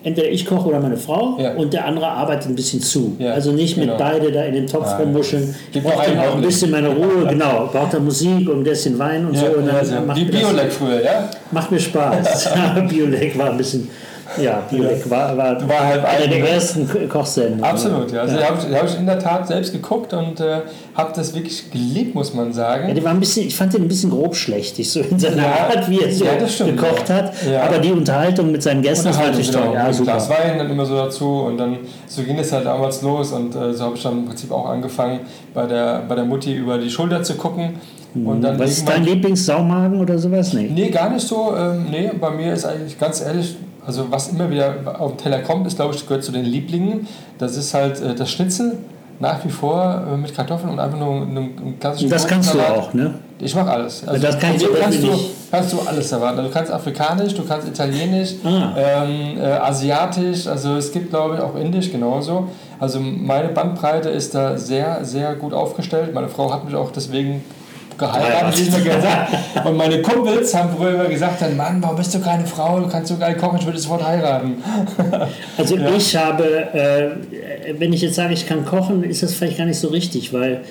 entweder ich koche oder meine Frau Ja. und der andere arbeitet ein bisschen zu. Ja, Also nicht mit genau. beide da in den Topf Nein. rummuscheln. Ich brauche dann auch ein bisschen meine Ruhe, genau. Braucht dann Musik und ein bisschen Wein und Ja, so. Und ja, dann so. macht Wie Biolek früher, ja? Macht mir Spaß. Biolek war ein bisschen, ja, Biolek war, war, War halt einer der ersten Ko- Kochsendungen. Absolut, ja. Also ja. die habe ich, hab ich in der Tat selbst geguckt und äh, habe das wirklich geliebt, muss man sagen. Ja, der war ein bisschen, ich fand den ein bisschen grobschlächtig, so in seiner Ja, Art, wie er so ja, stimmt, gekocht hat. Aber die Unterhaltung mit seinen Gästen, Unterhaltung, natürlich toll. Ja, super. Glas Wein dann immer so dazu und dann so ging es halt damals los und äh, so habe ich dann im Prinzip auch angefangen, bei der, bei der Mutti über die Schulter zu gucken. Mhm. Was ist dein Lieblingssaumagen oder sowas? Nee. Nee, gar nicht so. Ähm, nee, bei mir ist eigentlich ganz ehrlich, also was immer wieder auf den Teller kommt, ist, glaube ich, gehört zu den Lieblingen. Das ist halt äh, das Schnitzel nach wie vor äh, mit Kartoffeln und einfach nur einem, klassischen das kannst du auch, ne? Ich mache alles. Also Das kann ich kannst, du, kannst du alles erwarten. Also du kannst afrikanisch, du kannst italienisch, Ah. ähm, äh, asiatisch, also es gibt glaube ich auch indisch genauso. Also meine Bandbreite ist da sehr, sehr gut aufgestellt. Meine Frau hat mich auch deswegen geheiratet, wie ich mir gesagt Und meine Kumpels haben früher immer gesagt, dann, Mann, warum bist du keine Frau? Du kannst so geil kochen, ich würde sofort heiraten. Also ich habe, äh, wenn ich jetzt sage, ich kann kochen, ist das vielleicht gar nicht so richtig, weil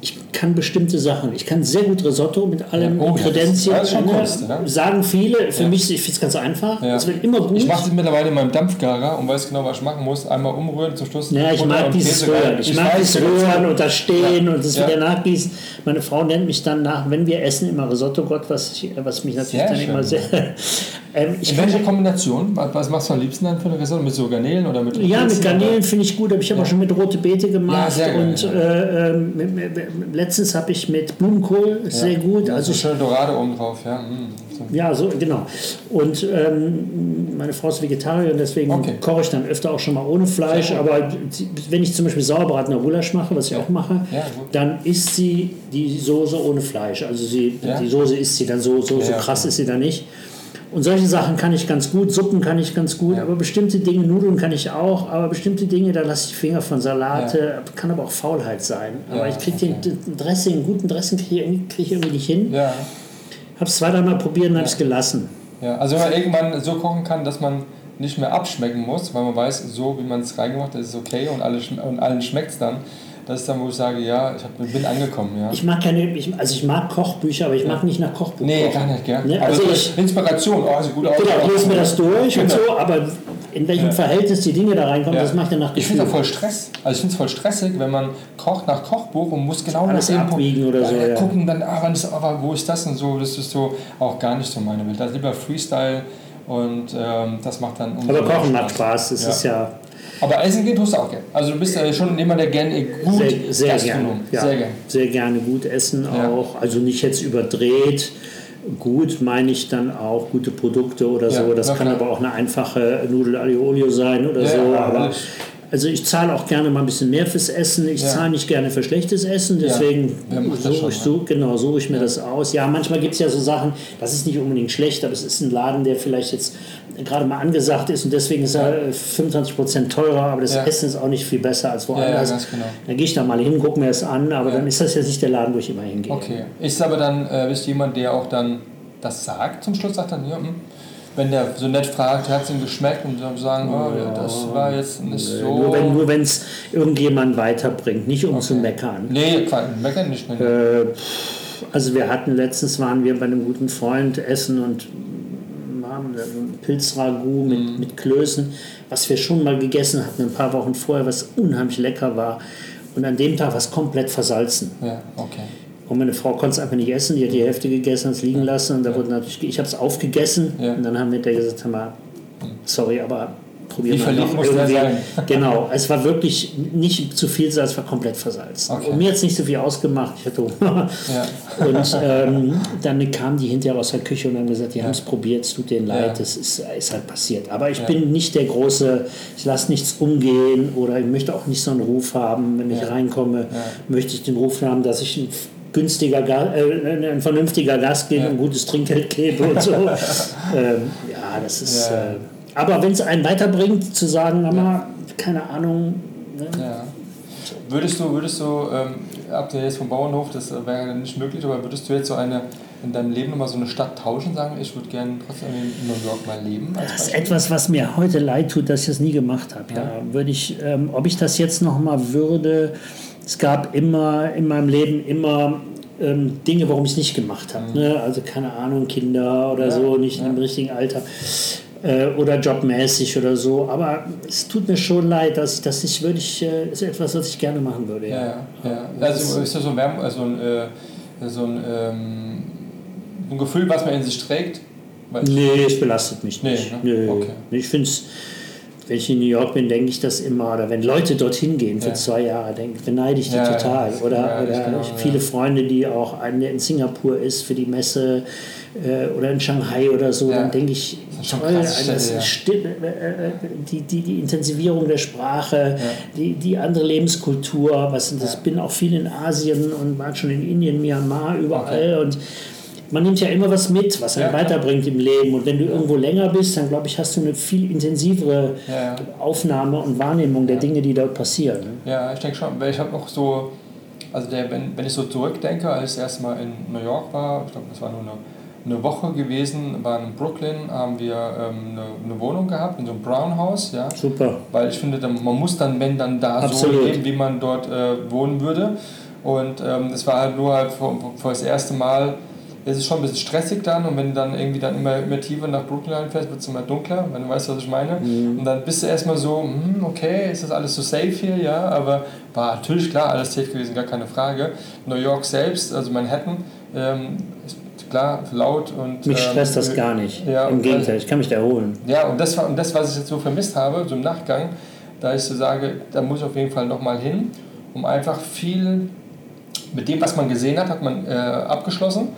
ich kann bestimmte Sachen. Ich kann sehr gut Risotto mit allen Ja, oh ja, das ist schon ne? Kunst, ne? Sagen viele, für Ja. mich, ich es ganz einfach. Ja. Es wird immer gut. Ich mache das mittlerweile in meinem Dampfgarer und weiß genau, was ich machen muss. Einmal umrühren, zum Schluss Ja, ich mag dieses. Rühren. Ich, mag weiß, dieses willst- Rühren und da stehen und es Ja. wieder nachgießen. Meine Frau nennt mich dann nach, wenn wir essen, immer Risotto Gott, was, ich, was mich natürlich Sehr dann schön. immer sehr. ähm, ich In welcher Kombination? Was machst du am liebsten dann für eine Risotto? Mit so Garnelen oder mit ja, mit Garnelen finde ich gut, aber ich habe auch schon mit rote Beete gemacht. Ja, und ja. äh, ähm, mit, mit, mit, letztens habe ich mit Blumenkohl, ist sehr gut. Ja, Also so schön Dorade oben drauf, ja. mm, so. Ja, so, genau. Und ähm, meine Frau ist Vegetarier und deswegen Okay. koche ich dann öfter auch schon mal ohne Fleisch. Aber wenn ich zum Beispiel sauerbratener Gulasch mache, was ich auch mache, Ja, dann isst sie die Soße ohne Fleisch. Also sie, Ja. die Soße isst sie dann so, so, so Ja, krass ist sie dann nicht. Und solche Sachen kann ich ganz gut, Suppen kann ich ganz gut, aber bestimmte Dinge, Nudeln kann ich auch, aber bestimmte Dinge, da lasse ich Finger von Salate, kann aber auch Faulheit sein. Aber Ja, ich kriege okay. den, Dressing, einen guten Dressing kriege ich, irgendwie- krieg ich irgendwie nicht hin. Ja, Habe es zwei, dreimal probiert und habe es gelassen. ja. Also wenn man irgendwann so kochen kann, dass man nicht mehr abschmecken muss, weil man weiß, so wie man es reingemacht hat, ist es okay und, alle, und allen schmeckt es dann. Das ist dann, wo ich sage, ja, ich hab, bin angekommen. Ja. Ich mag keine, ich, also ich mag Kochbücher, aber ich mag nicht nach Kochbuch Nee, kochen. gar nicht, gell? Ne? Also so ich, Inspiration, oh, also gut aus. genau, lese mir das durch und Genau. so, aber in welchem Ja. Verhältnis die Dinge da reinkommen, Ja. das macht ja nach Ich finde es Gefühl. voll Stress. Also ich finde es voll stressig, wenn man kocht nach Kochbuch und muss genau Alles nach dem Punkt- abwiegen oder so, ja. Gucken dann, ah, wann ist, aber wo ist das und so. Das ist so auch gar nicht so meine Welt. Also lieber Freestyle und ähm, das macht dann Aber Kochen macht Spaß, das Ja. ist ja Aber Essen geht tust du auch gerne. Also du bist äh, schon jemand, der gerne gut sehr, sehr gerne. Ja, Sehr gerne. sehr gerne gut essen Ja. auch. Also nicht jetzt überdreht. Gut meine ich dann auch gute Produkte oder Ja, so. Das kann klar. aber auch eine einfache Nudel Aglio sein oder Ja, so. ja, aber. Also ich zahle auch gerne mal ein bisschen mehr fürs Essen. Ich Ja. zahle nicht gerne für schlechtes Essen. Deswegen das suche schon, ich, so, genau, suche ich mir das aus. Ja, manchmal gibt es ja so Sachen, das ist nicht unbedingt schlecht, aber es ist ein Laden, der vielleicht jetzt gerade mal angesagt ist und deswegen ist er äh, 25% teurer, aber das Ja. Essen ist auch nicht viel besser als Ja, ja, woanders. ganz genau. Dann gehe ich da mal hin, gucke mir das an, aber Ja. dann ist das jetzt nicht der Laden, wo ich immer hingehe. Okay. Ist aber dann, äh, bist du jemand, der auch dann das sagt zum Schluss, sagt dann, ja, hm, wenn der so nett fragt, hat es ihm geschmeckt und dann sagen, oh, ja, das war jetzt nicht Äh, so. Nur wenn es irgendjemand weiterbringt, nicht um zu meckern. nee, meckern nicht. Nee. Äh, also wir hatten letztens waren wir bei einem guten Freund essen und haben Pilzragout mit, Mhm. mit Klößen, was wir schon mal gegessen hatten, ein paar Wochen vorher, was unheimlich lecker war. Und an dem Tag war es komplett versalzen. Ja, okay. Und meine Frau konnte es einfach nicht essen, die hat die Hälfte gegessen, hat es liegen lassen und da wurde natürlich, ich habe es aufgegessen und dann haben wir der gesagt, hör mal, sorry, aber probier Wie mal verliebt noch irgendwie. Genau, es war wirklich nicht zu viel Salz, es war komplett versalzen. Okay. Und mir hat es nicht so viel ausgemacht, ich hatte Hunger. Ja. Und ähm, dann kamen die hinterher aus der Küche und haben gesagt, die haben es probiert, es tut denen leid, Ja. das ist, ist halt passiert. Aber ich Ja. bin nicht der große, ich lasse nichts umgehen oder ich möchte auch nicht so einen Ruf haben, wenn ich Ja. reinkomme, möchte ich den Ruf haben, dass ich ein günstiger, äh, ein vernünftiger Gast bin Ja. und gutes Trinkgeld gebe und so. ähm, ja, das ist... Ja. Äh, aber wenn es einen weiterbringt, zu sagen, Mama, keine Ahnung, ne? Ja. Würdest du, würdest du, ähm, habt ihr jetzt vom Bauernhof, das wäre nicht möglich, aber würdest du jetzt so eine, in deinem Leben nochmal so eine Stadt tauschen, sagen, ich würde gerne trotzdem in New York mal leben? Das ist etwas, was mir heute leid tut, dass ich das nie gemacht habe. Ja. Würde ich, ähm, ob ich das jetzt noch mal würde, es gab immer in meinem Leben immer ähm, Dinge, warum ich es nicht gemacht habe. Ne? Also keine Ahnung, Kinder oder Ja, so, nicht ja. im richtigen Alter. Äh, oder jobmäßig oder so. Aber es tut mir schon leid, dass ich das nicht würde ich, äh, ist etwas, was ich gerne machen würde. Ja, ja. ja. Also ist das so ein, Wärme, also ein, äh, so ein, ähm, ein Gefühl, was man in sich trägt? Weil Nee, es belastet mich Nee, nicht. ne? Nee. Okay. Ich finde es, wenn ich in New York bin, denke ich das immer. Oder wenn Leute dorthin gehen für Ja. zwei Jahre, denke beneide ich die Ja, total. Oder, Ja, ich oder genau, viele Freunde, die auch eine in Singapur ist für die Messe äh, oder in Shanghai oder so, dann denke ich, schon das Städte, ja. stimmt, äh, äh, die, die, die Intensivierung der Sprache, die, die andere Lebenskultur. Was, das Ja. bin auch viel in Asien und war schon in Indien, Myanmar, überall. Und man nimmt ja immer was mit, was einen Ja, weiterbringt im Leben. Und wenn du irgendwo länger bist, dann glaube ich, hast du eine viel intensivere Ja, ja. Aufnahme und Wahrnehmung der Dinge, die dort passieren. Ja, ich denke schon, weil ich habe noch so, also der, wenn, wenn ich so zurückdenke, als ich das erste Mal in New York war, ich glaube, das war nur eine, eine Woche gewesen, waren in Brooklyn, haben wir ähm, eine, eine Wohnung gehabt, in so einem Brown House, ja. Super. Weil ich finde, man muss dann, wenn dann da Absolut. so leben, wie man dort äh, wohnen würde. Und ähm, es war halt nur halt vor, vor das erste Mal, es ist schon ein bisschen stressig dann und wenn du dann irgendwie dann immer, immer tiefer nach Brooklyn reinfährst, wird es immer dunkler, wenn du weißt, was ich meine. Und dann bist du erstmal so, hm, okay, ist das alles so safe hier, ja, aber war natürlich klar, alles safe gewesen, gar keine Frage. New York selbst, also Manhattan, ähm, klar laut und... Mich ähm, stresst das gar nicht. Ja, Im Gegenteil, ich kann mich da erholen. ja, und das, und das, was ich jetzt so vermisst habe, so im Nachgang, da ich so sage, da muss ich auf jeden Fall nochmal hin, um einfach viel mit dem, was man gesehen hat, hat man äh, abgeschlossen.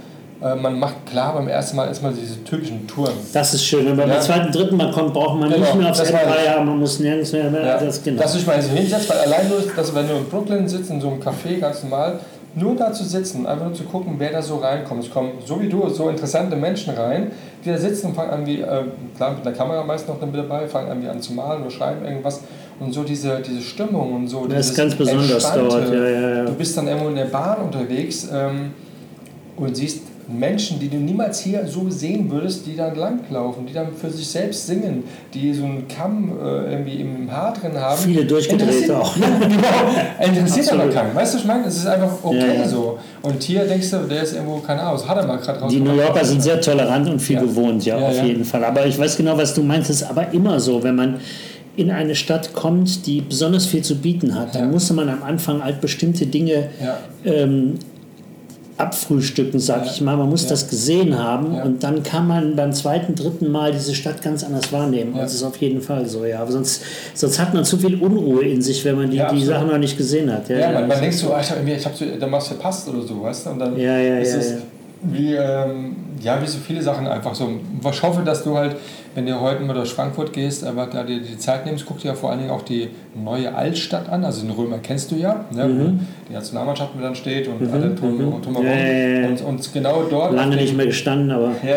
Äh, man macht klar beim ersten Mal erstmal diese typischen Touren. Das ist schön. Wenn man Ja. beim zweiten, dritten Mal kommt, braucht man Genau, nicht mehr aufs. Empire, man muss nirgends mehr. mehr Ja, das, genau. Dass ich mal so hinsetzt, weil allein nur, dass wenn du in Brooklyn sitzt, in so einem Café ganz normal, nur da zu sitzen, einfach nur zu gucken, wer da so reinkommt. Es kommen so wie du so interessante Menschen rein, die da sitzen und fangen an wie, äh, klar mit der Kamera meist noch mit dabei, fangen an wie an zu malen oder schreiben irgendwas und so diese, diese Stimmung und so. Das ist ganz besonders Entspannte. dort, ja, ja, ja. Du bist dann irgendwo in der Bahn unterwegs ähm, und siehst Menschen, die du niemals hier so sehen würdest, die dann langlaufen, die dann für sich selbst singen, die so einen Kamm äh, irgendwie im Haar drin haben. Viele durchgedreht auch. Ja, genau. Interessiert aber keinen. Weißt du, ich meine? Es ist einfach okay Ja, so. Und hier denkst du, der ist irgendwo, keine Ahnung, hat er mal gerade raus. Die New Yorker sind sehr tolerant und viel Ja. bewohnt, ja, auf jeden Fall. Aber ich weiß genau, was du meinst. Es ist aber immer so, wenn man in eine Stadt kommt, die besonders viel zu bieten hat, dann Ja. muss man am Anfang halt bestimmte Dinge ähm, abfrühstücken, sag ich mal. Man muss Ja. das gesehen haben Ja. und dann kann man beim zweiten, dritten Mal diese Stadt ganz anders wahrnehmen. Ja. Das ist auf jeden Fall so, ja. Aber sonst, sonst hat man zu viel Unruhe in sich, wenn man die, die. Sachen noch nicht gesehen hat. Ja, man, man denkt so, ah, ich habe ich hab so, da was verpasst oder so, weißt du? Und dann Ja, ja, ist ja, es wie, ähm, ja, wie so viele Sachen einfach so. Ich hoffe, dass du halt wenn du heute mal durch Frankfurt gehst, aber da dir die Zeit nimmst, guck dir ja vor allen Dingen auch die neue Altstadt an. Also den Römer kennst du ja, ne? Mhm. die Nationalmannschaft mit dann steht und alle drum, drumherum. Ja, ja. Und, und genau dort. Lange nicht mehr gestanden, aber Ja,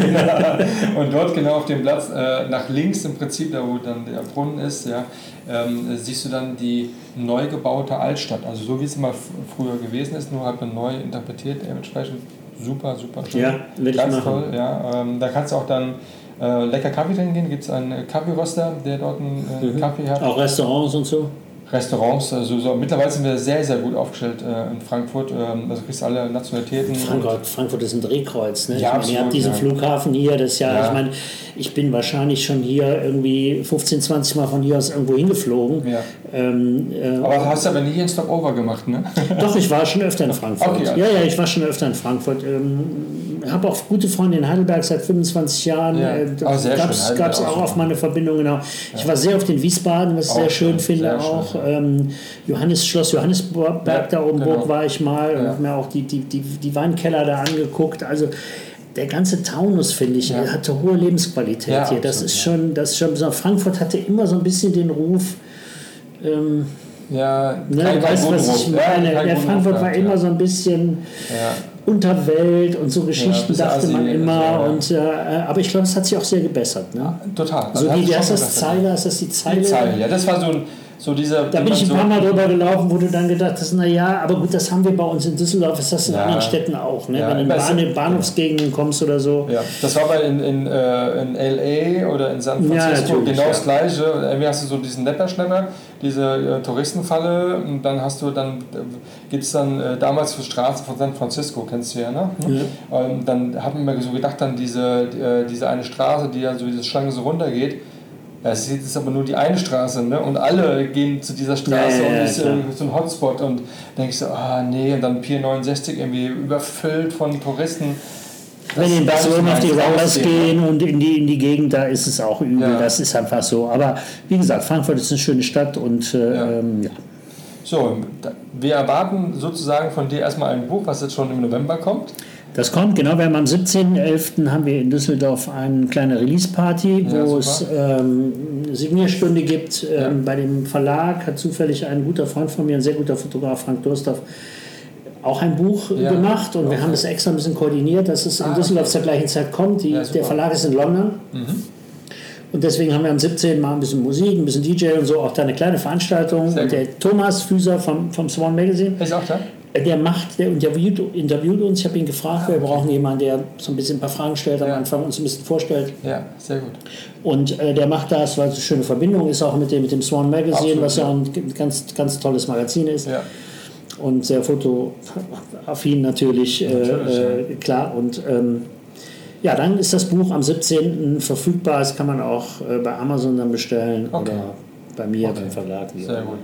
genau. Und dort genau auf dem Platz äh, nach links im Prinzip, da wo dann der Brunnen ist, ja, ähm, siehst du dann die neu gebaute Altstadt. Also so wie es f- früher gewesen ist, nur halt neu interpretiert dementsprechend. Super, super schön. Ja, will Ganz toll, ja. Ähm, da kannst du auch dann äh, lecker Kaffee trinken gehen. Gibt es einen äh, Kaffeeröster, der dort einen äh, Mhm. Kaffee hat. auch Restaurants und so. Restaurants, also so. mittlerweile sind wir sehr, sehr gut aufgestellt äh, in Frankfurt. Ähm, also kriegst alle Nationalitäten. Frankfurt, Frankfurt ist ein Drehkreuz. Ne? Ja, ich meine, ihr habt diesen ja. Flughafen hier, das ja, Ja. ich meine, ich bin wahrscheinlich schon hier irgendwie 15, 20 Mal von hier aus irgendwo hingeflogen. Ja. Ähm, äh, Aber hast du aber nie einen Stopover gemacht, ne? Doch, ich war schon öfter in Frankfurt. Okay, ja, ja, ich war schon öfter in Frankfurt. Ähm, habe auch gute Freunde in Heidelberg seit 25 Jahren. Ja. Äh, sehr Gab es auch auch auf meine Verbindung, genau. Ich war sehr oft in Wiesbaden, was ich sehr schön finde sehr schön, auch. ja. Ähm, Johannes Schloss Johannesberg Ja, da oben genau. war ich mal und Ja. habe mir auch die, die, die, die Weinkeller da angeguckt. Also der ganze Taunus, finde ich, Ja. hatte hohe Lebensqualität Ja, hier. Das absolut, ist ja. schon, das ist schon besonders. Frankfurt hatte immer so ein bisschen den Ruf, ähm, Ja, Ne, kein- kein weißt du, was ich. Ja, meine? kein der Frankfurt war immer ja. so ein bisschen Ja. Unterwelt und so Geschichten bisschen dachte man immer. so, ja. und, äh, aber ich glaube, es hat sich auch sehr gebessert. Ne? Total. So Also die, heißt schon das, gedacht, Zeiler? Ist das die Zeile? Die Zeile, ja, das war so, ein, so dieser. Da bin ich ein so, paar Mal drüber gelaufen, wo du dann gedacht hast, na ja, aber gut, das haben wir bei uns in Düsseldorf, ist das in Ja. anderen Städten auch. Ne? Ja, Wenn du in Bahn, Bahnhofsgegenden kommst oder so. Ja, das war bei in, in, äh, in L.A. oder in San Ja, Francisco natürlich, genau das ja. gleiche. Irgendwie hast du so diesen Nepperschnepper, diese äh, Touristenfalle und dann hast du dann, äh, gibt es dann äh, damals für Straßen von San Francisco, kennst du ja, ne? Und dann hat man mir so gedacht, dann diese, äh, diese eine Straße, die ja so diese Schlange so runtergeht, es ist aber nur die eine Straße, ne? Und alle gehen zu dieser Straße Ja, ja, und ja, ist klar. irgendwie so ein Hotspot und denke ich so, ah nee, und dann Pier 69 irgendwie überfüllt von Touristen. Wenn die in Das- Barcelona auf die das- Rollers gehen und in die, in die Gegend, da ist es auch übel. Das ist einfach so. Aber wie gesagt, Frankfurt ist eine schöne Stadt und äh, Ja. ähm, ja. So, wir erwarten sozusagen von dir erstmal ein Buch, was jetzt schon im November kommt. Das kommt, genau. Wir haben am 17.11. haben wir in Düsseldorf eine kleine Release-Party, Ja, wo super. es ähm, eine Signierstunde gibt. Ähm, Ja. Bei dem Verlag hat zufällig ein guter Freund von mir, ein sehr guter Fotograf, Frank Durstorf, auch ein Buch Ja. gemacht. Und wir haben das extra ein bisschen koordiniert, dass es in Ah, Düsseldorf okay. zur gleichen Zeit kommt. Die, Ja. Mhm. der Verlag ist in London. Und deswegen haben wir am 17. mal ein bisschen Musik, ein bisschen DJ und so, auch da eine kleine Veranstaltung. Und der Thomas Füser vom, vom Swan Magazine, Ist auch da? Der macht, der interviewt, interviewt uns. Ich habe ihn gefragt, wir brauchen jemanden, der so ein bisschen ein paar Fragen stellt, am Ja. Anfang uns ein bisschen vorstellt. Ja, sehr gut. Und äh, der macht das, weil es eine schöne Verbindung ist, auch mit dem, mit dem Swan Magazine, Absolut, was ja ja. ein ganz, ganz tolles Magazin ist. Ja. Und sehr fotoaffin natürlich, Natürlich, äh, äh, klar. Und ähm, ja, dann ist das Buch am 17. verfügbar. Das kann man auch äh, bei Amazon dann bestellen Okay. oder bei mir Okay. beim Verlag. Sehr gut.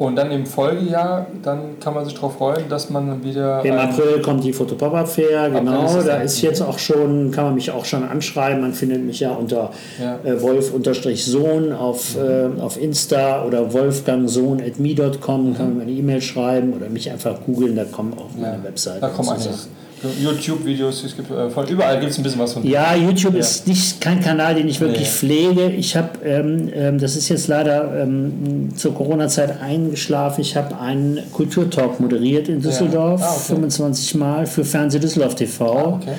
Und dann im Folgejahr, dann kann man sich darauf freuen, dass man wieder. Im April kommt die Fotopop-Up Fair, genau. ist Da ist jetzt auch schon, kann man mich auch schon anschreiben. Man findet mich ja unter Ja. äh, Wolf-Sohn auf, äh, auf Insta oder wolfgangsohn.me.com. Kann man mir eine E-Mail schreiben oder mich einfach googeln, da kommen auch meine ja, Webseite. Da kommen. Sachen. YouTube-Videos, es gibt äh, von überall gibt es ein bisschen was von dir. Ja, YouTube Ja. ist nicht kein Kanal, den ich wirklich Nee. pflege. Ich habe, ähm, ähm, das ist jetzt leider ähm, zur Corona-Zeit eingeschlafen. Ich habe einen Kulturtalk moderiert in Düsseldorf, Ah, okay. 25 Mal für Fernseh Düsseldorf TV. Ah, okay.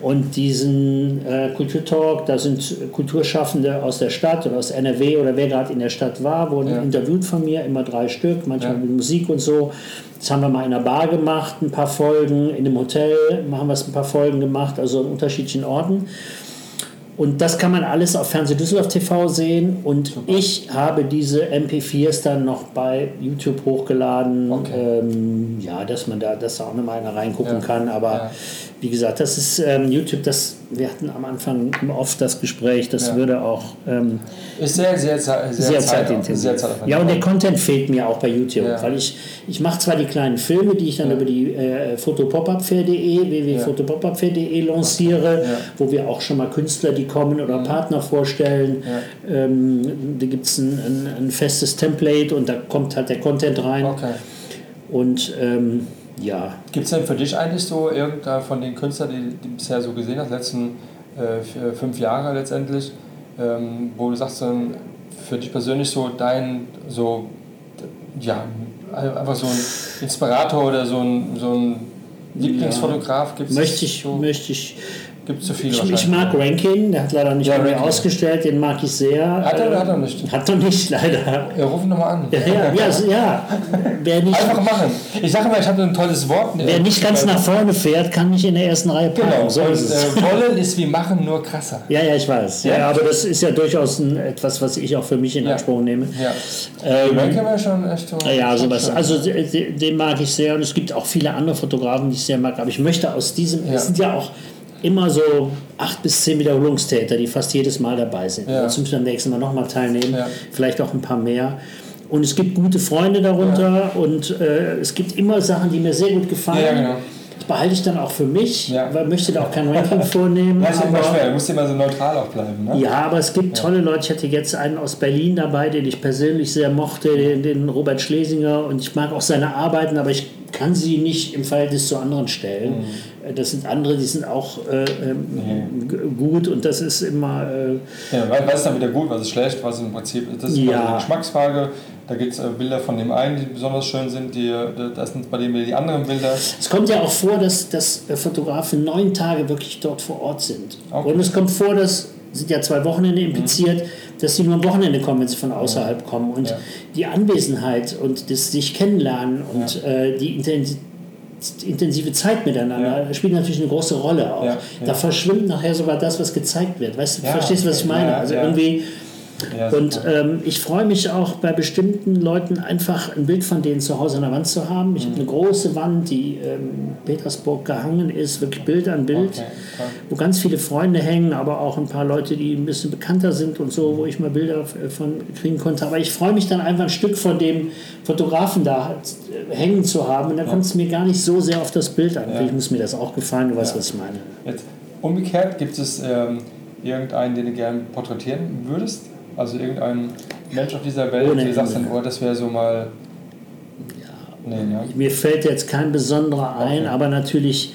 Und diesen äh, Kulturtalk, da sind Kulturschaffende aus der Stadt oder aus NRW oder wer gerade in der Stadt war, wurden Ja. interviewt von mir, immer drei Stück, manchmal Ja. mit Musik und so. Das haben wir mal in einer Bar gemacht, ein paar Folgen, in einem Hotel haben wir es ein paar Folgen gemacht, also an unterschiedlichen Orten. Und das kann man alles auf Fernseh Düsseldorf TV sehen. Und ich habe diese MP4s dann noch bei YouTube hochgeladen. Okay. Ähm, ja, dass man da, dass da auch nochmal einer reingucken Ja. kann. Aber Ja. wie gesagt, das ist ähm, YouTube, das, wir hatten am Anfang oft das Gespräch, das Ja. würde auch ähm, Ist sehr, sehr, sehr, sehr, Zeit- zeitintensiv. Sehr zeitaufwendig. ja, und der Content fehlt mir auch bei YouTube, weil ich, ich mache zwar die kleinen Filme, die ich dann über die äh, fotopopupfair.de, www.fotopopupfair.de lanciere, wo wir auch schon mal Künstler, die kommen oder Partner vorstellen. Ähm, da gibt es ein, ein, ein festes Template und da kommt halt der Content rein. Okay. Und ähm, ja, Gibt es denn für dich eigentlich so irgendeiner von den Künstlern, die, die du bisher so gesehen hast, letzten äh, fünf Jahre letztendlich, ähm, wo du sagst, dann für dich persönlich so dein, so, ja, einfach so ein Inspirator oder so ein, so ein Lieblingsfotograf gibt es? Möchte ich, so, möchte ich Gibt zu viele Ich, wahrscheinlich. ich mag Rankin, der hat leider nicht Ja, bei mir ausgestellt, den mag ich sehr. Hat er oder hat er nicht? Hat er nicht, leider. Ja, ruf ihn nochmal an. Ja, ja, ja, so- ja. Wer, nicht, Einfach machen. Ich sage immer, ich habe ein tolles Wort. wer nicht ganz nach vorne fährt, kann nicht in der ersten Reihe parken. Genau. So und, ist es. äh, wollen ist wie machen, nur krasser. Ja, ja, ich weiß. Ja, Ja? aber das ist ja durchaus ein, etwas, was ich auch für mich in. Anspruch nehme. Ja. Ähm, Rankin wäre schon echt so. ja, sowas. Also de- de- den mag ich sehr und es gibt auch viele andere Fotografen, die ich sehr mag. Aber ich möchte aus diesem, es sind ja auch immer so acht bis zehn Wiederholungstäter, die fast jedes Mal dabei sind. Ja. Dazu müssen wir beim nächsten Mal nochmal teilnehmen, Ja. vielleicht auch ein paar mehr. Und es gibt gute Freunde darunter und äh, es gibt immer Sachen, die mir sehr gut gefallen. Ja, genau. Das behalte ich dann auch für mich, Ja. weil ich möchte da auch kein Ranking vornehmen. Ja, ist immer schwer. Du musst immer so neutral auch bleiben. Ne? ja, aber es gibt tolle Leute. Ich hatte jetzt einen aus Berlin dabei, den ich persönlich sehr mochte, den, den Robert Schlesinger. Und ich mag auch seine Arbeiten, aber ich kann sie nicht im Verhältnis zu anderen stellen. Mhm. Äh, Das sind andere, die sind auch äh, ähm, g- gut und das ist immer. Äh, Ja, was ist dann wieder gut, was ist schlecht, was ist im Prinzip. Das ist Ja. eine Geschmacksfrage. Da gibt es äh, Bilder von dem einen, die besonders schön sind, die, äh, das sind bei dem die anderen Bilder. es kommt ja auch vor, dass, dass Fotografen neun Tage wirklich dort vor Ort sind. Okay. Und es kommt vor, dass sind ja zwei Wochenende impliziert, dass sie nur am Wochenende kommen, wenn sie von außerhalb kommen. Und Ja. die Anwesenheit und das sich kennenlernen und äh, die Intensi intensive Zeit miteinander spielt natürlich eine große Rolle auch. Ja, ja. Da verschwimmt nachher sogar das, was gezeigt wird. Weißt du, Ja, verstehst du, was ich meine? Ja, also ja. irgendwie Ja, und ähm, ich freue mich auch bei bestimmten Leuten einfach ein Bild von denen zu Hause an der Wand zu haben. Ich habe Mhm. eine große Wand, die ähm, Petersburg gehangen ist, wirklich Bild an Bild, Okay, wo ganz viele Freunde hängen, aber auch ein paar Leute, die ein bisschen bekannter sind und so, wo ich mal Bilder äh, von kriegen konnte. Aber ich freue mich dann einfach ein Stück von dem Fotografen da äh, hängen zu haben und dann kommt es mir gar nicht so sehr auf das Bild an. Ja. Vielleicht muss mir das auch gefallen, du weißt, Ja. was ich meine. Jetzt, umgekehrt, gibt es ähm, irgendeinen, den du gerne porträtieren würdest? Also irgendein Mensch auf dieser Welt, Ohne der sagt dann, oh, das wäre so mal. Nee, ne? Mir fällt jetzt kein besonderer ein, Okay. aber natürlich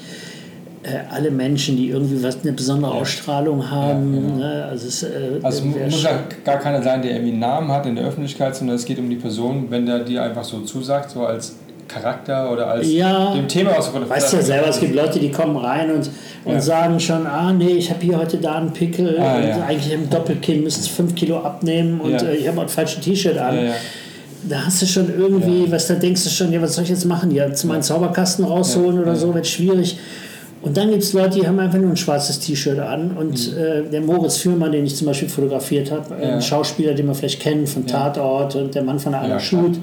äh, alle Menschen, die irgendwie was eine besondere Ja. Ausstrahlung haben. Ja, genau. ne? Also, es, äh, Also wär muss ja gar keiner sein, der irgendwie einen Namen hat in der Öffentlichkeit, sondern es geht um die Person, wenn der dir einfach so zusagt, so als Charakter oder als Ja. dem Thema, was du Weißt ja selber, es gibt Leute, die kommen rein und, und Ja. sagen schon, ah nee, ich habe hier heute da einen Pickel Ah, und ja. eigentlich im Doppelkinn müsste ich fünf Kilo abnehmen und Ja. äh, ich habe ein falsches T-Shirt an. Ja, ja. Da hast du schon irgendwie, Ja. was da denkst du schon, ja, was soll ich jetzt machen? Ja, zu meinen Zauberkasten rausholen Ja, oder ja. so, wird schwierig. Und dann gibt es Leute, die haben einfach nur ein schwarzes T-Shirt an. Und Mhm. äh, der Moritz Fürmann, den ich zum Beispiel fotografiert habe, Ja. ein Schauspieler, den wir vielleicht kennen von Tatort und der Mann von der Anna Ja, Schut.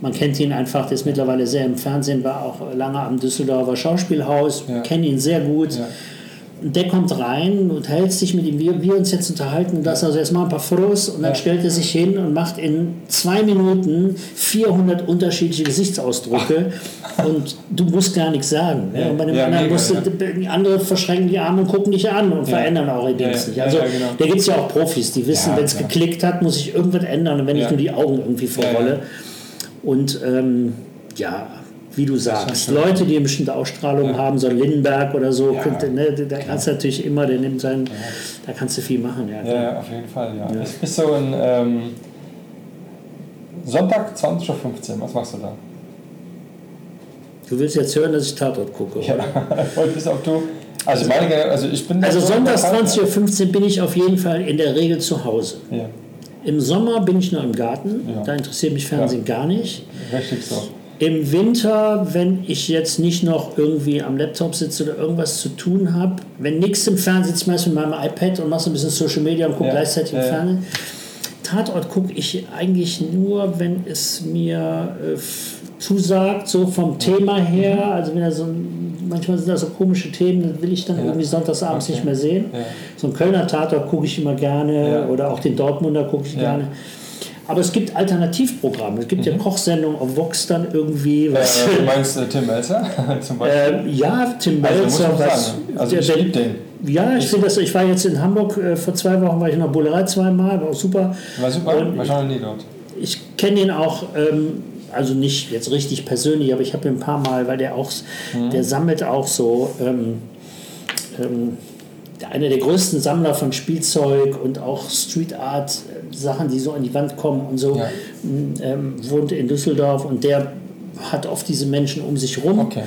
Man kennt ihn einfach, der ist mittlerweile sehr im Fernsehen, war auch lange am Düsseldorfer Schauspielhaus, Ja. kennen ihn sehr gut. Ja. Und der kommt rein und hält sich mit ihm, wie wir uns jetzt unterhalten, und das also erstmal ein paar Fotos und dann Ja. stellt er sich hin und macht in zwei Minuten 400 unterschiedliche Gesichtsausdrücke und du musst gar nichts sagen. ne? Ja. Und bei dem Ja, anderen musst du, andere verschränken die Arme und gucken dich an und verändern auch ihr Dings nicht. Also genau. da gibt es ja auch Profis, die wissen, wenn es geklickt hat, muss ich irgendwas ändern und wenn ich nur die Augen irgendwie verrolle. ja. Und ähm, ja, wie du sagst, Leute, die eine bestimmte Ausstrahlung Ja. haben, so ein Lindenberg oder so, Ja. könnte, ne, da kannst du natürlich immer, der nimmt seinen, da kannst du viel machen. Ja, Ja, ja, auf jeden Fall, ja. Es ist so ein ähm, Sonntag 20.15 Uhr, was machst du da? Du willst jetzt hören, dass ich Tatort gucke. Ja, oder? wollte wissen, ob du. Also, meine, also ich bin. Also so sonntags interessant, 20.15 Uhr bin ich auf jeden Fall in der Regel zu Hause. Ja, Im Sommer bin ich nur im Garten, Ja. da interessiert mich Fernsehen gar nicht. richtig so. Im Winter, wenn ich jetzt nicht noch irgendwie am Laptop sitze oder irgendwas zu tun habe, wenn nichts im Fernsehen, sitze ich meist mit meinem iPad und mache so ein bisschen Social Media und gucke Ja, gleichzeitig im ja, ja. Fernsehen. Tatort gucke ich eigentlich nur, wenn es mir äh, zusagt, so vom Thema her. Also wenn da so ein, manchmal sind da so komische Themen, dann will ich dann Ja. irgendwie sonntagsabends Okay. nicht mehr sehen. Ja. So einen Kölner Tatort gucke ich immer gerne oder auch den Dortmunder gucke ich gerne. Aber es gibt Alternativprogramme. Es gibt ja Kochsendungen auf Vox dann irgendwie. Mhm. Äh, Was, du meinst äh, Tim Melzer zum Beispiel? äh, ja, Tim also, muss Melzer, man was. sagen. Also, der- ich liebe den. ja, ich finde das, ich war jetzt in Hamburg, äh, vor zwei Wochen war ich in der Bullerei zweimal, war auch super. War super, Und war schon nie dort. ich kenne ihn auch, ähm, also nicht jetzt richtig persönlich, aber ich habe ihn ein paar Mal, weil der auch, Mhm. der sammelt auch so ähm, ähm, einer der größten Sammler von Spielzeug und auch Street Art äh, Sachen, die so an die Wand kommen und so, Ja. ähm, wohnt in Düsseldorf und der hat oft diese Menschen um sich rum. Okay.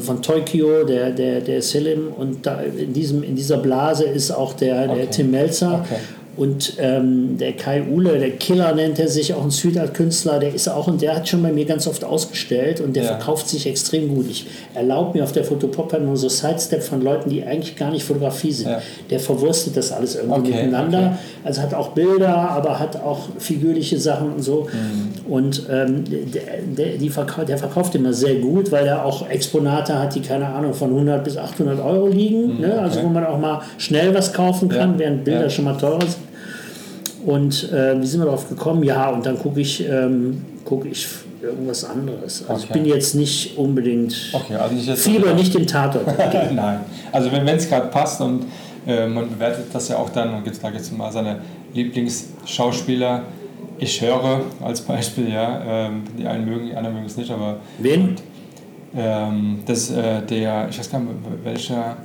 Von Tokyo, der, der, der Selim und da in, diesem, in dieser Blase ist auch der, Okay. der Tim Melzer. Okay. Und ähm, der Kai Uhle, der Killer nennt er sich, auch ein Street Art Künstler, der ist auch und der hat schon bei mir ganz oft ausgestellt und der Ja. verkauft sich extrem gut. Ich erlaube mir auf der Fotopop nur so Sidestep von Leuten, die eigentlich gar nicht Fotografie sind. Ja. Der verwurstet das alles irgendwie Okay, miteinander. okay. Also hat auch Bilder, aber hat auch figürliche Sachen und so. Mhm. Und ähm, der, der, verkau der verkauft immer sehr gut, weil er auch Exponate hat, die keine Ahnung von 100 bis 800 Euro liegen. ne? Also Mhm, okay. wo man auch mal schnell was kaufen kann, Ja, während Bilder schon mal teurer sind. Und äh, wie sind wir darauf gekommen? Ja, und dann gucke ich, ähm, guck ich irgendwas anderes. Also ich Okay. bin jetzt nicht unbedingt. Okay, also nicht jetzt. Fieber nicht den Tatort. Nein. Also wenn es gerade passt und äh, man bewertet das ja auch dann, dann gibt es da jetzt mal seine Lieblingsschauspieler. Ich höre als Beispiel, ja, ähm, die einen mögen, die anderen mögen es nicht, aber Wen? ähm, das äh, der, ich weiß gar nicht, welcher,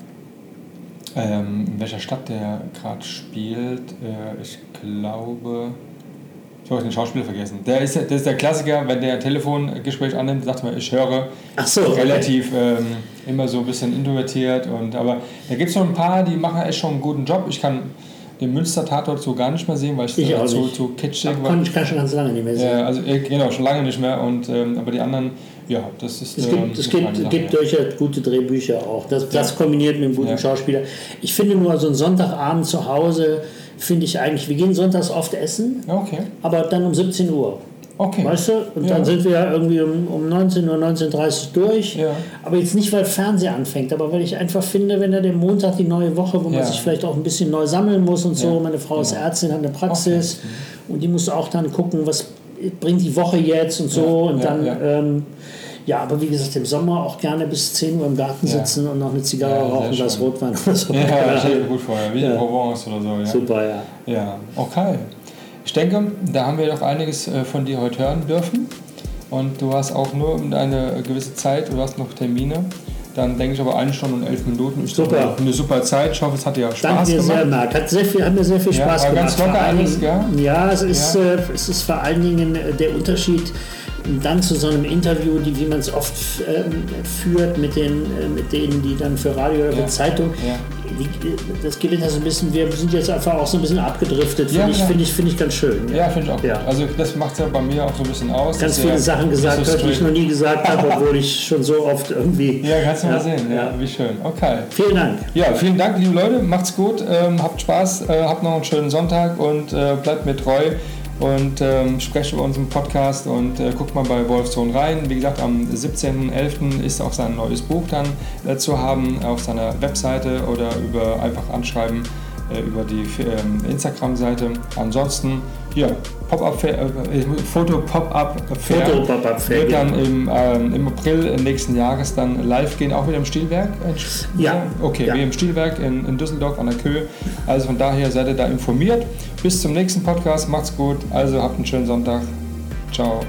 ähm, in welcher Stadt der gerade spielt. Äh, ich glaube, ich habe den Schauspieler vergessen. Der ist, der ist der Klassiker, wenn der Telefongespräch annimmt, sagt man, ich höre. Ach so, okay. Relativ ähm, immer so ein bisschen introvertiert. Und, aber da gibt es noch ein paar, die machen echt schon einen guten Job. Ich kann den Münster-Tatort so gar nicht mehr sehen, weil ich, Ich zu, zu kitschig Ich war. kann, ich kann schon ganz lange nicht mehr sehen. Ja, also äh, genau, schon lange nicht mehr. Und, ähm, aber die anderen, ja, das ist. Es ähm, gibt, es eine gibt, Sache, gibt ja. durchaus gute Drehbücher auch. Das, das kombiniert mit einem guten Ja. Schauspieler. Ich finde nur so einen Sonntagabend zu Hause, finde ich eigentlich, wir gehen sonntags oft essen, Ja, Okay. aber dann um 17 Uhr. Okay. Weißt du? Und Ja. dann sind wir ja irgendwie um, um 19 Uhr, 19.30 Uhr durch. Ja. Aber jetzt nicht, weil Fernseher anfängt, aber weil ich einfach finde, wenn er den Montag die neue Woche, wo man Ja. sich vielleicht auch ein bisschen neu sammeln muss und so. Ja. Meine Frau ist Genau. Ärztin, hat eine Praxis und die muss auch dann gucken, was bringt die Woche jetzt und so. Ja, Und ja, dann, ja. Ähm, ja, aber wie gesagt, im Sommer auch gerne bis 10 Uhr im Garten Ja. sitzen und noch eine Zigarre Ja, rauchen, das. Rotwein oder so. Ja, stelle ich gut vor, ja. wie Ja. in Provence oder so. Ja. Super, ja. ja, okay. Ich denke, da haben wir doch einiges äh, von dir heute hören dürfen. Und du hast auch nur eine gewisse Zeit, du hast noch Termine. Dann denke ich aber eine Stunde und elf Minuten. Ist Super. doch Eine super Zeit. Ich hoffe, es hat dir Spaß Danke dir gemacht. sehr, Marc. Hat, sehr viel, hat mir sehr viel Ja, Spaß war gemacht. ganz locker alles, Dingen- Ja, es ist, Äh, es ist vor allen Dingen äh, der Unterschied dann zu so einem Interview, die, wie man es oft ähm, führt mit, den, äh, mit denen, die dann für Radio oder für Ja. Zeitung. Ja. Die, das gewinnt das ein bisschen, wir sind jetzt einfach auch so ein bisschen abgedriftet, Ja, finde ich, ja. finde ich, finde ich ganz schön. Ja, finde ich auch Ja. gut. Also das macht es ja bei mir auch so ein bisschen aus. Ganz viele Sachen gesagt so hat, die ich noch nie gesagt habe, obwohl ich schon so oft irgendwie. Ja, kannst du Ja, mal sehen. Ja, ja. wie schön. Okay. Vielen Dank. Ja, vielen Dank, liebe Leute. Macht's gut, ähm, habt Spaß, äh, habt noch einen schönen Sonntag und äh, bleibt mir treu und ähm, sprecht über unseren Podcast und äh, guckt mal bei Wolfsohn rein. Wie gesagt, am 17.11. ist auch sein neues Buch dann äh, zu haben auf seiner Webseite oder über einfach anschreiben äh, über die ähm, Instagram-Seite. Ansonsten, ja, Pop-up, äh, Foto Pop-up Fair Foto Pop-up Fair, wird dann genau. im, ähm, im April nächsten Jahres dann live gehen, auch wieder im Stilwerk. Ja. Okay, Ja. wie im Stilwerk in, in Düsseldorf an der Köhe. Also von daher seid ihr da informiert. Bis zum nächsten Podcast. Macht's gut. Also habt einen schönen Sonntag. Ciao.